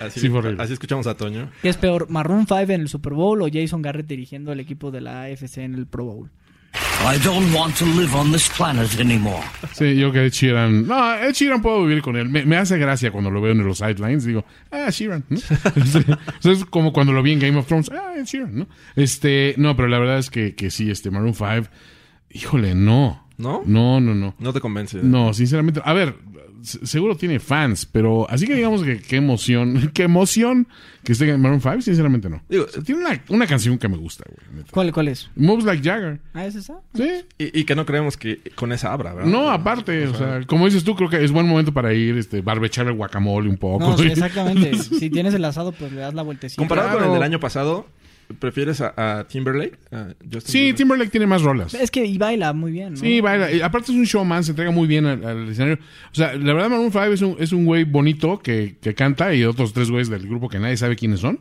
[SPEAKER 1] Así,
[SPEAKER 2] Sí,
[SPEAKER 1] así escuchamos a Toño.
[SPEAKER 3] ¿Qué es peor, Maroon 5 en el Super Bowl o Jason Garrett dirigiendo el equipo de la AFC en el Pro Bowl?
[SPEAKER 6] I don't want to live on this planet anymore.
[SPEAKER 2] Sí, yo que Ed Sheeran. No, Ed Sheeran puedo vivir con él. Me, me hace gracia cuando lo veo en los sidelines. Digo, ah, Sheeran. ¿no? Sí. Es como cuando lo vi en Game of Thrones. Ah, Ed Sheeran, ¿no? Este, no, pero la verdad es que, que sí, este Maroon 5. Híjole, no.
[SPEAKER 1] ¿No?
[SPEAKER 2] No, no, no.
[SPEAKER 1] No te convence.
[SPEAKER 2] No, sinceramente. A ver, se- seguro tiene fans, pero así que digamos que qué emoción, qué emoción que esté en Maroon 5, sinceramente no.
[SPEAKER 1] Digo,
[SPEAKER 2] O sea, tiene una, una canción que me gusta, güey.
[SPEAKER 3] ¿Cuál, cuál es?
[SPEAKER 2] Moves Like Jagger.
[SPEAKER 3] ¿Ah, es esa?
[SPEAKER 2] Sí.
[SPEAKER 1] Y, y que no creemos que con esa abra, ¿verdad?
[SPEAKER 2] No, aparte, o sea, como dices tú, creo que es buen momento para ir, este, barbechar el guacamole un poco.
[SPEAKER 3] No, sí, exactamente. si tienes el asado, pues le das la vueltecita.
[SPEAKER 1] Comparado con el del año pasado, ¿prefieres a, a Timberlake? A Justin
[SPEAKER 2] Sí,
[SPEAKER 1] Timberlake?
[SPEAKER 2] Timberlake tiene más rolas.
[SPEAKER 3] Es que y baila muy bien, ¿no?
[SPEAKER 2] Sí, baila. Y aparte es un showman, se entrega muy bien al, al escenario. O sea, la verdad, Maroon 5 es un, es un güey bonito que, que canta y otros tres güeyes del grupo que nadie sabe quiénes son.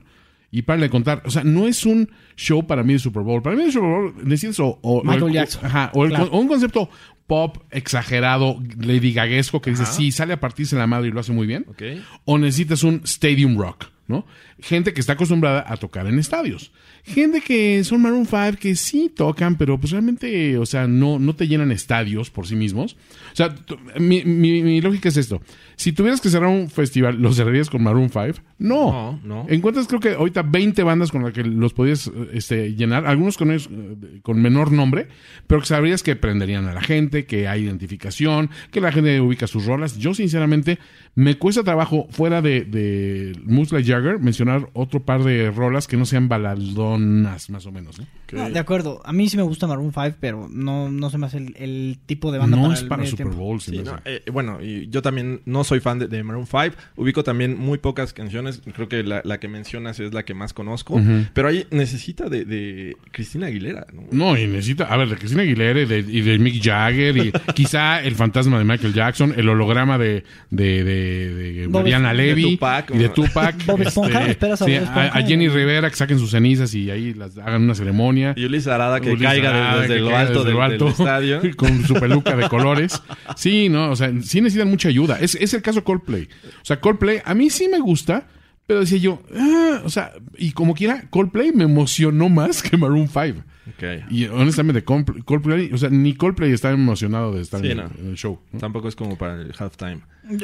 [SPEAKER 2] Y para de contar, o sea, no es un show para mí de Super Bowl. Para mí el Super Bowl necesitas o, o-
[SPEAKER 3] Michael
[SPEAKER 2] o el-
[SPEAKER 3] Jackson.
[SPEAKER 2] Ajá, o, el
[SPEAKER 3] Claro.
[SPEAKER 2] con- o un concepto pop exagerado, Lady Gaguesco, que dice, sí, sale a partirse la madre y lo hace muy bien.
[SPEAKER 1] Ok.
[SPEAKER 2] O necesitas un stadium rock, ¿no? Gente que está acostumbrada a tocar en estadios. Gente que son Maroon 5 que sí tocan, pero pues realmente, o sea, no, no te llenan estadios por sí mismos. O sea, mi- mi lógica es esto. Si tuvieras que cerrar un festival, ¿lo cerrarías con Maroon 5? No.
[SPEAKER 1] No, no.
[SPEAKER 2] Encuentras creo que ahorita 20 bandas con las que los podías este, llenar, algunos con, ellos, eh, con menor nombre, pero que sabrías que prenderían a la gente, que hay identificación, que la gente ubica sus rolas. Yo sinceramente me cuesta trabajo fuera de, de Moose Like Jagger mencionar otro par de rolas que no sean baladonas más o menos. ¿no?
[SPEAKER 3] No, de acuerdo. A mí sí me gusta Maroon 5, pero no, no se me hace el, el tipo de banda
[SPEAKER 2] No
[SPEAKER 3] para
[SPEAKER 2] es
[SPEAKER 3] el
[SPEAKER 2] para Super. Bowl.
[SPEAKER 1] Sí, no, eh, bueno, y yo también no soy fan de, de Maroon 5. Ubico también muy pocas canciones. Creo que la, la que mencionas es la que más conozco. Pero ahí necesita de, de Cristina Aguilera. ¿no?
[SPEAKER 2] No, y necesita, a ver, de Cristina Aguilera y de, y de Mick Jagger y quizá el fantasma de Michael Jackson, el holograma de, de, de, de
[SPEAKER 3] Bob
[SPEAKER 2] Mariana. Levy
[SPEAKER 1] De Tupac,
[SPEAKER 2] y de. Tupac.
[SPEAKER 3] Bob Esponja, ¿esperas a
[SPEAKER 2] sí,
[SPEAKER 3] Bob Esponja?
[SPEAKER 2] a Jenny Rivera que saquen sus cenizas y ahí las hagan una ceremonia.
[SPEAKER 1] Y Ulises Arada que
[SPEAKER 2] Ulises
[SPEAKER 1] caiga
[SPEAKER 2] Arada,
[SPEAKER 1] desde,
[SPEAKER 2] que
[SPEAKER 1] lo
[SPEAKER 2] caiga
[SPEAKER 1] alto,
[SPEAKER 2] desde
[SPEAKER 1] del,
[SPEAKER 2] lo alto,
[SPEAKER 1] del estadio.
[SPEAKER 2] con su peluca de colores. Sí, no, o sea, sí necesitan mucha ayuda. Es, es el caso Coldplay. O sea, Coldplay a mí sí me gusta, pero decía yo, ah, o sea, y como quiera, Coldplay me emocionó más que Maroon 5.
[SPEAKER 1] Ok.
[SPEAKER 2] Y honestamente, Coldplay, o sea, ni Coldplay está emocionado de estar
[SPEAKER 1] Sí,
[SPEAKER 2] en,
[SPEAKER 1] no.
[SPEAKER 2] en el show. ¿no?
[SPEAKER 1] Tampoco es como para el halftime.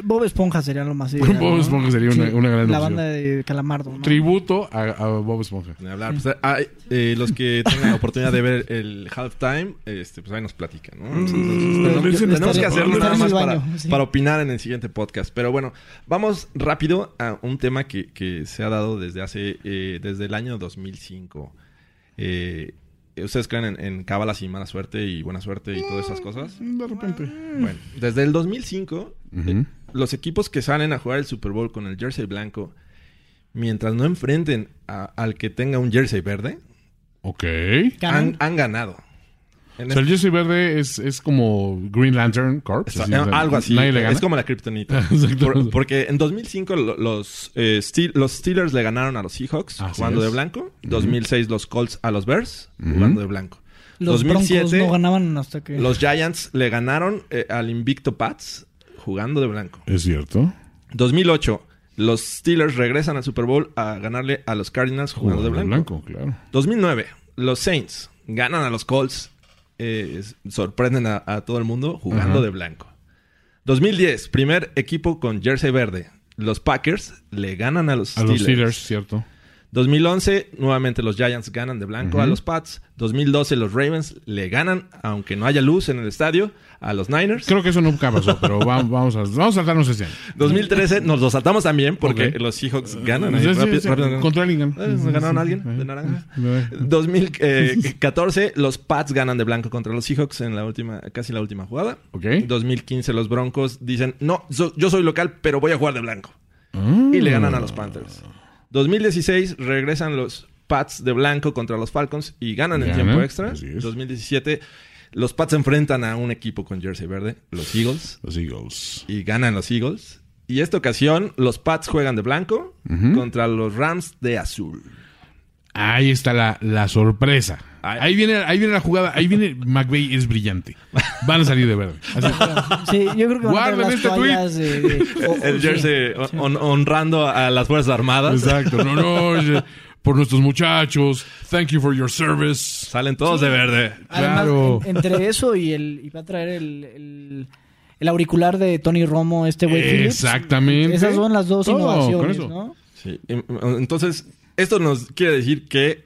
[SPEAKER 3] Bob Esponja sería lo más ideal,
[SPEAKER 2] Bob
[SPEAKER 3] ¿no?
[SPEAKER 2] Esponja sería una- una gran
[SPEAKER 3] La
[SPEAKER 2] opción.
[SPEAKER 3] banda de Calamardo, ¿no?
[SPEAKER 2] Tributo a, a Bob Esponja.
[SPEAKER 1] Hablar. Pues, hay, eh, los que tengan la oportunidad de ver el halftime, este, pues ahí nos platican, ¿no? Entonces, tenemos-
[SPEAKER 2] yo-
[SPEAKER 1] tenemos
[SPEAKER 3] estaré-
[SPEAKER 1] que hacerlo nada más para,
[SPEAKER 3] sí.
[SPEAKER 1] opinar en el siguiente podcast. Pero bueno, vamos rápido a un tema que, que se ha dado desde hace, eh, desde el año 2005. Eh, ¿Ustedes creen en, en cábalas y mala suerte y buena suerte y todas esas cosas?
[SPEAKER 2] De repente.
[SPEAKER 1] Bueno, desde el 2005,
[SPEAKER 2] Ujú.
[SPEAKER 1] eh, los equipos que salen a jugar el Super Bowl con el jersey blanco, mientras no enfrenten a- al que tenga un jersey verde,
[SPEAKER 2] Ok.
[SPEAKER 3] Ganan.
[SPEAKER 1] han, han ganado.
[SPEAKER 2] O sea, el jersey verde es, es como Green Lantern Corps.
[SPEAKER 1] Esta-
[SPEAKER 2] así,
[SPEAKER 1] algo así.
[SPEAKER 2] Nadie le gana.
[SPEAKER 1] Es como la kriptonita. Por- porque en 2005 lo- los, eh, Steel- los Steelers le ganaron a los Seahawks
[SPEAKER 2] Así
[SPEAKER 1] jugando
[SPEAKER 2] es.
[SPEAKER 1] de blanco. 2006 los Colts a los Bears jugando de blanco.
[SPEAKER 3] Los Broncos no ganaban hasta que...
[SPEAKER 1] los Giants le ganaron eh, al invicto Pats jugando de blanco.
[SPEAKER 2] Es cierto.
[SPEAKER 1] 2008 los Steelers regresan al Super Bowl a ganarle a los Cardinals jugando de blanco.
[SPEAKER 2] claro.
[SPEAKER 1] 2009 los Saints ganan a los Colts eh, sorprenden a, a todo el mundo jugando de blanco. 2010, primer equipo con jersey verde. Los Packers le ganan a los
[SPEAKER 2] A
[SPEAKER 1] Steelers.
[SPEAKER 2] los Steelers, cierto.
[SPEAKER 1] 2011, nuevamente los Giants ganan de blanco a los Pats. 2012, los Ravens le ganan, aunque no haya luz en el estadio, a los Niners.
[SPEAKER 2] Creo que eso nunca pasó, pero va- vamos, a, vamos a saltarnos ese año.
[SPEAKER 1] 2013 nos lo saltamos también porque los Seahawks ganan. ahí
[SPEAKER 2] Sí, sí,
[SPEAKER 1] rápido-
[SPEAKER 2] sí,
[SPEAKER 1] rápido.
[SPEAKER 2] Contra Lincoln.
[SPEAKER 1] Eh, ¿Ganaron a alguien de naranja? 2014 los Pats ganan de blanco contra los Seahawks en la última, casi la última jugada.
[SPEAKER 2] Ok.
[SPEAKER 1] 2015 los Broncos dicen, no, so- yo soy local, pero voy a jugar de blanco. Y le ganan a los Panthers. 2016 regresan los Pats de blanco contra los Falcons y ganan en
[SPEAKER 2] Ganan,
[SPEAKER 1] tiempo extra.
[SPEAKER 2] así es.
[SPEAKER 1] 2017 los Pats se enfrentan a un equipo con jersey verde, los Eagles,
[SPEAKER 2] Los Eagles.
[SPEAKER 1] y ganan los Eagles. Y esta ocasión los Pats juegan de blanco contra los Rams de azul.
[SPEAKER 2] Ahí está la, la sorpresa.
[SPEAKER 1] Ahí-
[SPEAKER 2] Ahí viene, ahí viene la jugada. Ahí viene McVeigh es brillante. Van a salir de verde. Así.
[SPEAKER 3] Sí, yo creo que van a
[SPEAKER 2] Guarden
[SPEAKER 3] traer las
[SPEAKER 2] este
[SPEAKER 3] toallas de, de- o-
[SPEAKER 1] El
[SPEAKER 3] sí.
[SPEAKER 1] jersey hon- honrando a las Fuerzas Armadas.
[SPEAKER 2] Exacto. No, no. oye, Por nuestros muchachos. Thank you for your service.
[SPEAKER 1] Salen todos de verde.
[SPEAKER 3] Además,
[SPEAKER 2] Claro.
[SPEAKER 3] en- entre eso y el y va a traer el, el, el auricular de Tony Romo, este güey Phillips.
[SPEAKER 2] Exactamente.
[SPEAKER 3] Esas son las dos
[SPEAKER 2] Todo,
[SPEAKER 3] innovaciones,
[SPEAKER 2] eso.
[SPEAKER 3] ¿no?
[SPEAKER 1] Sí. Em- Entonces, esto nos quiere decir que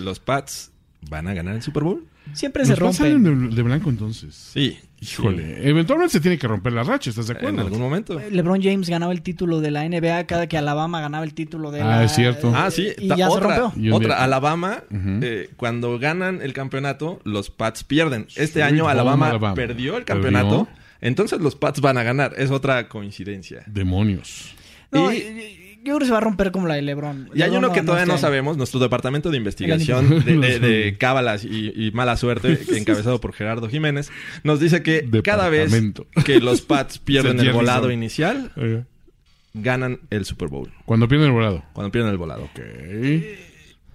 [SPEAKER 1] los Pats van a ganar el Super Bowl.
[SPEAKER 3] Siempre se
[SPEAKER 2] ¿Nos Pues salen
[SPEAKER 3] rompen.
[SPEAKER 2] de, de blanco entonces?
[SPEAKER 1] Sí.
[SPEAKER 2] Híjole. Eventualmente se tiene que romper la racha, ¿estás de acuerdo?
[SPEAKER 1] En algún momento.
[SPEAKER 3] LeBron James ganaba el título de la NBA cada que Alabama ganaba el título de
[SPEAKER 2] Ah,
[SPEAKER 3] la...
[SPEAKER 2] es cierto.
[SPEAKER 1] Ah, sí.
[SPEAKER 3] Y ya
[SPEAKER 1] otra,
[SPEAKER 3] se rompió.
[SPEAKER 1] Otra. Alabama, eh, cuando ganan el campeonato, los Pats pierden. Este
[SPEAKER 2] Sweet
[SPEAKER 1] año Alabama,
[SPEAKER 2] Alabama.
[SPEAKER 1] perdió el
[SPEAKER 2] Perdió.
[SPEAKER 1] campeonato. Entonces los Pats van a ganar. Es otra coincidencia.
[SPEAKER 2] Demonios.
[SPEAKER 3] No,
[SPEAKER 1] Y-
[SPEAKER 3] y- yo creo que se va a romper como la de LeBron.
[SPEAKER 1] Y hay uno que todavía no
[SPEAKER 3] este
[SPEAKER 1] sabemos, nuestro departamento de investigación de, de- de cábalas y, y mala suerte, encabezado por Gerardo Jiménez, nos dice que cada vez que los Pats pierden el volado
[SPEAKER 2] Son.
[SPEAKER 1] inicial, ganan el Super Bowl.
[SPEAKER 2] Cuando pierden el volado.
[SPEAKER 1] Cuando pierden el volado.
[SPEAKER 2] Ok.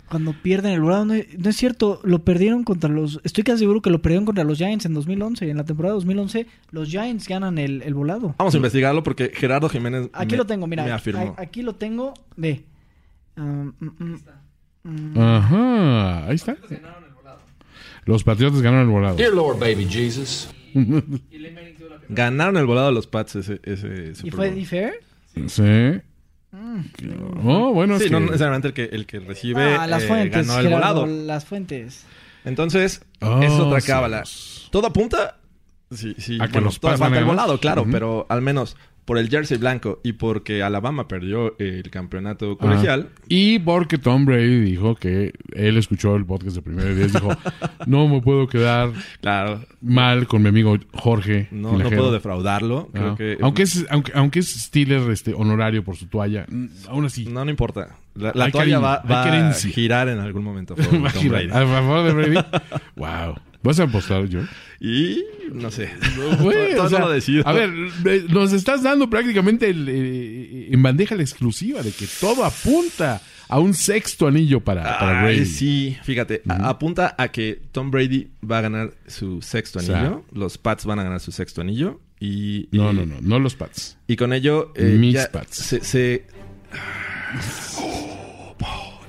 [SPEAKER 3] Cuando pierden el volado, no, no es cierto, lo perdieron contra los... Estoy casi seguro que lo perdieron contra los Giants en 2011. En la temporada 2011, los Giants ganan el, el volado.
[SPEAKER 1] Vamos a investigarlo porque Gerardo Jiménez
[SPEAKER 3] Aquí
[SPEAKER 1] me-
[SPEAKER 3] lo tengo, mira.
[SPEAKER 1] me afirmó.
[SPEAKER 3] a- Aquí lo tengo de... um, mm, mm,
[SPEAKER 2] Ajá. Ahí está. Los Patriotas ganaron el volado.
[SPEAKER 5] Dear Lord, baby Jesus.
[SPEAKER 1] Ganaron el volado los Pats ese, ese
[SPEAKER 3] ¿Y fue
[SPEAKER 1] Bowl.
[SPEAKER 3] ¿y fair?
[SPEAKER 2] Sí. Oh, bueno, es
[SPEAKER 1] Sí,
[SPEAKER 2] que-
[SPEAKER 1] no necesariamente el que, el que recibe
[SPEAKER 3] Ah, las
[SPEAKER 1] eh,
[SPEAKER 3] fuentes,
[SPEAKER 1] ganó el
[SPEAKER 3] Gerardo,
[SPEAKER 1] volado.
[SPEAKER 3] las fuentes.
[SPEAKER 1] Entonces,
[SPEAKER 2] Oh,
[SPEAKER 1] es otra cábala. Todo apunta. Sí, sí.
[SPEAKER 2] A que
[SPEAKER 1] bueno, falta
[SPEAKER 2] a
[SPEAKER 1] el volado, claro, pero al menos por el jersey blanco y porque Alabama perdió el campeonato
[SPEAKER 2] Ajá.
[SPEAKER 1] colegial.
[SPEAKER 2] Y porque Tom Brady dijo que él escuchó el podcast de primer día y dijo, no me puedo quedar
[SPEAKER 1] Claro,
[SPEAKER 2] mal con mi amigo Jorge.
[SPEAKER 1] no, no
[SPEAKER 2] Tinajero".
[SPEAKER 1] puedo defraudarlo. Creo
[SPEAKER 2] Ah.
[SPEAKER 1] que.
[SPEAKER 2] aunque es aunque, aunque es Steeler este honorario por su toalla, mm, aún así.
[SPEAKER 1] No, no importa. La, toalla
[SPEAKER 2] cariño,
[SPEAKER 1] va, a girar en algún momento. favor
[SPEAKER 2] Va girar. A favor de Brady. wow. ¿Vas a apostar, yo?
[SPEAKER 1] Y no sé.
[SPEAKER 2] Güey,
[SPEAKER 1] Todavía
[SPEAKER 2] o sea,
[SPEAKER 1] no lo decido.
[SPEAKER 2] A ver, eh, nos estás dando prácticamente el, eh, en bandeja la exclusiva de que todo apunta a un sexto anillo para, para
[SPEAKER 1] Ay,
[SPEAKER 2] Brady.
[SPEAKER 1] sí, fíjate, apunta a que Tom Brady va a ganar su sexto
[SPEAKER 2] O sea.
[SPEAKER 1] anillo, los Pats van a ganar su sexto anillo y,
[SPEAKER 2] No,
[SPEAKER 1] y-
[SPEAKER 2] no, no, no los Pats.
[SPEAKER 1] y con ello eh,
[SPEAKER 2] Mis Pats.
[SPEAKER 1] se, se-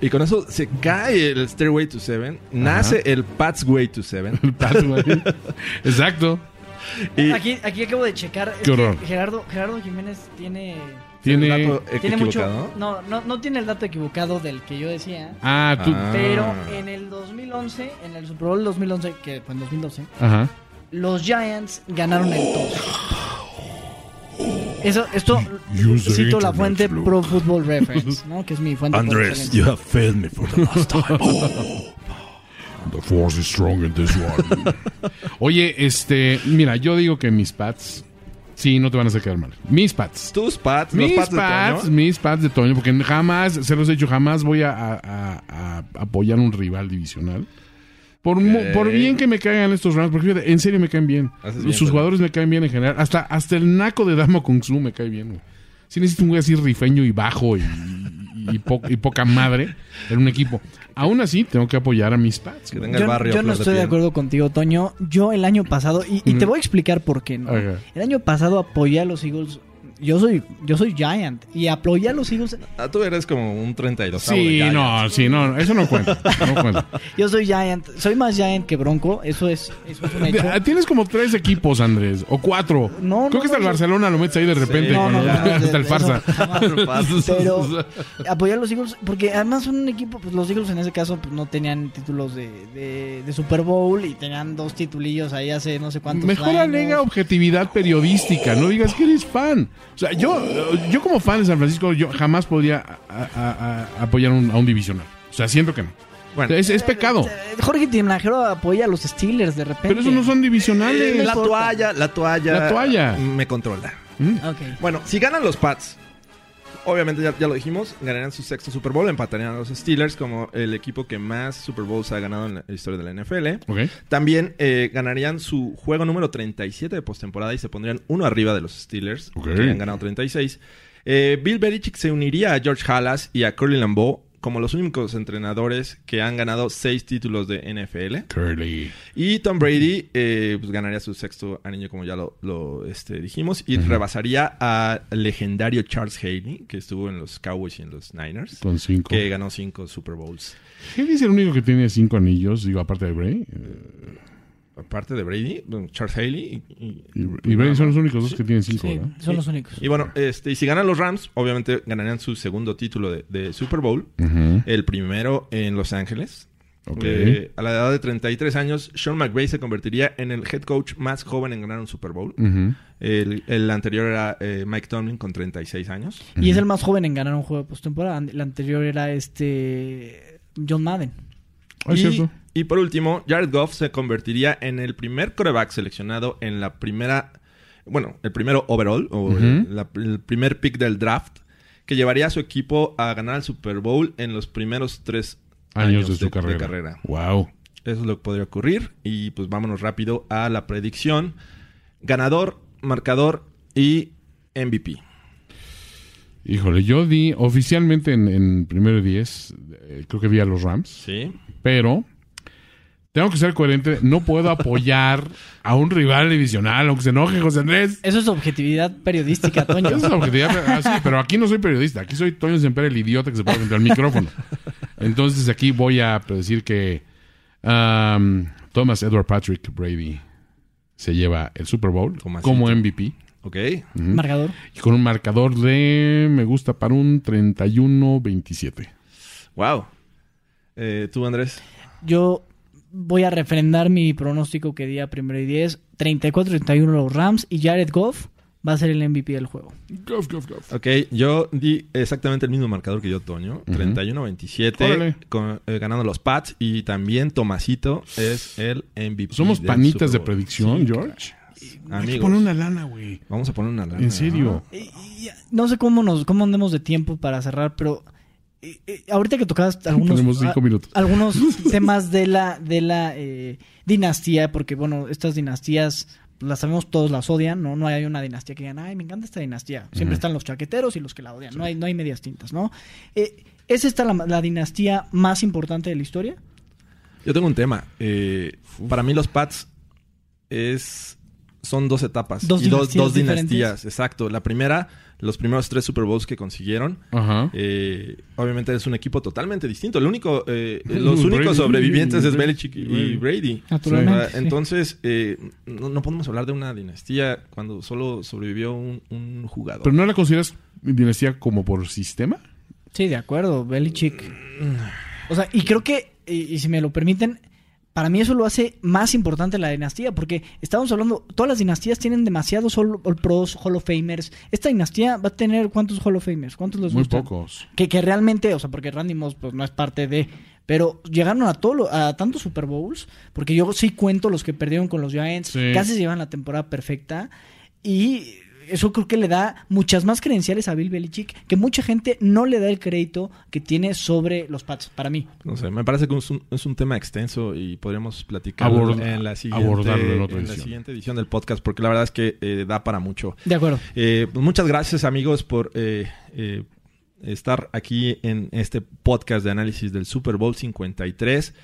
[SPEAKER 1] y con eso se cae el Stairway to Seven, nace el Pats Way to Seven
[SPEAKER 2] El. Exacto.
[SPEAKER 1] y
[SPEAKER 3] Aquí, aquí acabo de checar. es
[SPEAKER 2] Qué horror.
[SPEAKER 3] que Gerardo, Gerardo Jiménez tiene...
[SPEAKER 2] Tiene.
[SPEAKER 1] el dato
[SPEAKER 3] Tiene mucho...
[SPEAKER 1] equivocado.
[SPEAKER 3] No, no, no tiene el dato equivocado del que yo decía.
[SPEAKER 2] Ah, tú.
[SPEAKER 1] Ah.
[SPEAKER 3] Pero en el 2011, en el Super Bowl 2011, que fue en 2012,
[SPEAKER 2] Ajá.
[SPEAKER 3] los Giants ganaron el toss. Eso, esto cito la fuente
[SPEAKER 2] Luke.
[SPEAKER 3] Pro Football Reference, ¿no? Que es mi fuente. por excelencia.
[SPEAKER 2] have failed me for the last time. The force is strong in this one. Oye, este, mira, yo digo que mis Pats, sí, no te van a hacer quedar mal. Mis Pats.
[SPEAKER 1] tus Pats, los
[SPEAKER 2] Mis
[SPEAKER 1] Pats de Toño.
[SPEAKER 2] mis Pats de Toño, porque jamás, se los he dicho, jamás voy a, a- a- a apoyar un rival divisional. Por, por bien que me caigan estos Rams, porque fíjate, en serio me caen bien.
[SPEAKER 1] Haces
[SPEAKER 2] Sus jugadores me caen bien en general. Hasta, hasta el naco de Damo Kung Su me cae bien, güey. Sí necesito un güey así rifeño y bajo y, y- y po- y poca madre en un equipo. Aún así, tengo que apoyar a mis.
[SPEAKER 1] Que el
[SPEAKER 3] Yo,
[SPEAKER 1] barrio
[SPEAKER 3] yo
[SPEAKER 1] a
[SPEAKER 3] no
[SPEAKER 1] de
[SPEAKER 3] estoy de acuerdo contigo, Toño. Yo el año pasado, y, y te voy a explicar por qué. El año pasado apoyé a los Eagles yo soy, yo soy Giant y apoyé a los Eagles.
[SPEAKER 1] Ah, tú eres como un 32
[SPEAKER 2] Sí, no, sí, no, eso no cuenta. No cuenta.
[SPEAKER 3] Yo soy Giant, soy más Giant que Bronco, eso es, eso es un hecho.
[SPEAKER 2] Ah, Tienes como tres equipos, Andrés, o cuatro.
[SPEAKER 3] No,
[SPEAKER 2] Creo
[SPEAKER 3] no,
[SPEAKER 2] que hasta
[SPEAKER 3] no,
[SPEAKER 2] el Barcelona lo metes ahí de repente.
[SPEAKER 3] No, no,
[SPEAKER 2] cuando-
[SPEAKER 3] no, no,
[SPEAKER 2] hasta
[SPEAKER 3] de-
[SPEAKER 2] el
[SPEAKER 3] de
[SPEAKER 2] farsa.
[SPEAKER 3] Pero apoyé a los Eagles porque además son un equipo, pues los Eagles en ese caso pues, no tenían títulos de, de, de Super Bowl y tenían dos titulillos ahí hace no sé cuántos
[SPEAKER 2] Mejor
[SPEAKER 3] años.
[SPEAKER 2] alega objetividad periodística, no digas que eres fan. O sea, yo, yo como fan de San Francisco, yo jamás podría a- a- a- apoyar un- a un divisional. O sea, siento que no.
[SPEAKER 1] Bueno,
[SPEAKER 2] es, es pecado.
[SPEAKER 3] Jorge Tinajero apoya a los Steelers de repente.
[SPEAKER 2] Pero esos no son divisionales.
[SPEAKER 1] la toalla, la toalla.
[SPEAKER 2] La toalla.
[SPEAKER 1] Me controla.
[SPEAKER 3] Ok.
[SPEAKER 1] Bueno, si ganan los Pats, obviamente ya, ya lo dijimos, ganarían su sexto Super Bowl, empatarían a los Steelers como el equipo que más Super Bowls ha ganado en la historia de la NFL. También eh, ganarían su juego número 37 de postemporada y se pondrían uno arriba de los Steelers,
[SPEAKER 2] Ok.
[SPEAKER 1] que han ganado 36. Eh, Bill Belichick se uniría a George Halas y a Curly Lambeau como los únicos entrenadores que han ganado seis títulos de NFL.
[SPEAKER 2] Curly.
[SPEAKER 1] Y Tom Brady eh, pues, ganaría su sexto anillo, como ya lo, lo, este, dijimos, y rebasaría al legendario Charles Haley, que estuvo en los Cowboys y en los Niners,
[SPEAKER 2] Con cinco.
[SPEAKER 1] que ganó cinco Super Bowls.
[SPEAKER 2] ¿Qué dice el único que tiene cinco anillos? Digo, aparte de Bray.
[SPEAKER 1] Aparte de Brady, Charles Haley y, y-
[SPEAKER 2] Y, y Bray son los únicos dos que tienen cinco,
[SPEAKER 3] son los únicos.
[SPEAKER 1] y bueno, este, y si ganan los Rams, obviamente ganarían su segundo título de, de Super Bowl, el primero en Los Ángeles. Eh, a la edad de 33 años, Sean McVay se convertiría en el head coach más joven en ganar un Super Bowl. El, el anterior era eh, Mike Tomlin con 36 años.
[SPEAKER 3] Y es el más joven en ganar un juego de postemporada. El anterior era este John Madden.
[SPEAKER 2] Ah, es
[SPEAKER 1] y,
[SPEAKER 2] cierto.
[SPEAKER 1] Y por último, Jared Goff se convertiría en el primer coreback seleccionado en la primera, bueno, el primero overall, o el, la- el primer pick del draft, que llevaría a su equipo a ganar el Super Bowl en los primeros tres
[SPEAKER 2] Años, de su carrera. Wow.
[SPEAKER 1] Eso es lo que podría ocurrir. Y pues vámonos rápido a la predicción. Ganador, marcador y MVP.
[SPEAKER 2] Híjole, yo di oficialmente en, en primero y diez, eh, creo que vi a los Rams,
[SPEAKER 1] Sí.
[SPEAKER 2] pero tengo que ser coherente. No puedo apoyar a un rival divisional, aunque se enoje José Andrés.
[SPEAKER 3] Eso es objetividad periodística, Toño.
[SPEAKER 2] Esa es objetividad. Ah, sí, pero aquí no soy periodista. Aquí soy Toño Semper, el idiota que se pone frente al micrófono. Entonces aquí voy a decir que um, Thomas Edward Patrick Brady se lleva el Super Bowl
[SPEAKER 1] Tomasito.
[SPEAKER 2] como MVP.
[SPEAKER 1] Ok.
[SPEAKER 3] Marcador.
[SPEAKER 2] Y con un marcador de, me gusta, para un 31-27.
[SPEAKER 1] Wow. Eh, ¿Tú, Andrés?
[SPEAKER 3] Yo voy a refrendar mi pronóstico que di a primero y 10. 34-31 los Rams y Jared Goff va a ser el MVP del juego.
[SPEAKER 2] Gof, gof, gof.
[SPEAKER 1] Ok, yo di exactamente el mismo marcador que yo, Toño.
[SPEAKER 2] Ujú.
[SPEAKER 1] 31-27,
[SPEAKER 2] Órale.
[SPEAKER 1] con- eh, ganando los Pats. Y también Tomasito es el MVP.
[SPEAKER 2] Somos
[SPEAKER 1] del
[SPEAKER 2] panitas de
[SPEAKER 1] Super Bowl.
[SPEAKER 2] predicción,
[SPEAKER 1] Sí,
[SPEAKER 2] George. Que
[SPEAKER 1] Amigos,
[SPEAKER 2] poner una lana, güey.
[SPEAKER 1] vamos a poner una lana.
[SPEAKER 2] En serio.
[SPEAKER 3] Y- no sé cómo nos cómo andemos de tiempo para cerrar, pero eh, eh, ahorita que tocabas algunos
[SPEAKER 2] Tenemos cinco
[SPEAKER 3] a-
[SPEAKER 2] minutos.
[SPEAKER 3] algunos temas de la de la eh, dinastía, porque bueno, estas dinastías las sabemos todos las odian, no no hay una dinastía que digan, "Ay, me encanta esta dinastía." Siempre están los chaqueteros y los que la odian. No hay no hay medias tintas, ¿no? ¿Es esta la, la dinastía más importante de la historia?
[SPEAKER 1] Yo tengo un tema. Para mí los Pats es son dos etapas
[SPEAKER 3] Dos
[SPEAKER 1] y dos,
[SPEAKER 3] dinastías
[SPEAKER 1] dos dinastías.
[SPEAKER 3] diferentes.
[SPEAKER 1] Exacto. La primera, los primeros tres Super Bowls que consiguieron.
[SPEAKER 2] Ajá.
[SPEAKER 1] Eh, obviamente es un equipo totalmente distinto. El único, eh, los únicos
[SPEAKER 2] Brady,
[SPEAKER 1] sobrevivientes es Belichick y Brady.
[SPEAKER 3] Naturalmente, sí.
[SPEAKER 1] Entonces, eh, no, no podemos hablar de una dinastía cuando solo sobrevivió un, un jugador.
[SPEAKER 2] ¿Pero no la consideras dinastía como por sistema?
[SPEAKER 3] Sí, de acuerdo, Belichick. O sea, y creo que, y, y si me lo permiten, para mí eso lo hace más importante la dinastía, porque estamos hablando, todas las dinastías tienen demasiados All, All Pros, Hall of Famers. Esta dinastía va a tener cuántos Hall of Famers, cuántos les
[SPEAKER 2] Muy
[SPEAKER 3] gustan?
[SPEAKER 2] pocos.
[SPEAKER 3] Que, que realmente, o sea, porque Randy Moss pues no es parte de, pero llegaron a todo a tantos Super Bowls, porque yo sí cuento los que perdieron con los Giants,
[SPEAKER 2] Sí.
[SPEAKER 3] casi se llevan la temporada perfecta y eso creo que le da muchas más credenciales a Bill Belichick que mucha gente no le da el crédito que tiene sobre los Pats, para mí.
[SPEAKER 1] No sé, me parece que es un, es un tema extenso y podríamos platicar en la siguiente
[SPEAKER 2] abordarlo en otra
[SPEAKER 1] la
[SPEAKER 2] edición.
[SPEAKER 1] siguiente edición del podcast, porque la verdad es que eh, da para mucho.
[SPEAKER 3] De acuerdo.
[SPEAKER 1] Eh, pues muchas gracias amigos por eh, eh, estar aquí en este podcast de análisis del Super Bowl 53.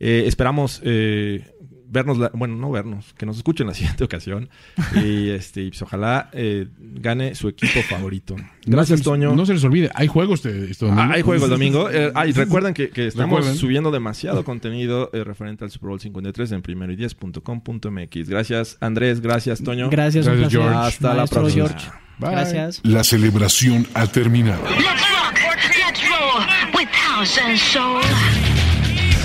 [SPEAKER 1] Eh, esperamos eh, vernos, la- bueno, no vernos, que nos escuchen la siguiente ocasión. y este, y pues ojalá eh, gane su equipo favorito. Gracias,
[SPEAKER 7] No se-
[SPEAKER 1] Toño.
[SPEAKER 7] No se les olvide, hay juegos este, este domingo.
[SPEAKER 1] Ah, hay juego el domingo. Eh, ah, y recuerden que, que estamos
[SPEAKER 7] Recuerden.
[SPEAKER 1] subiendo demasiado contenido eh, referente al Super Bowl 53 en primero y 10.com.mx. Gracias, Andrés. Gracias, Toño.
[SPEAKER 3] Gracias.
[SPEAKER 7] George.
[SPEAKER 1] Hasta la próxima.
[SPEAKER 3] George.
[SPEAKER 7] Bye.
[SPEAKER 3] Gracias.
[SPEAKER 2] La celebración ha terminado.
[SPEAKER 5] Let's rock, let's roll with house and soul.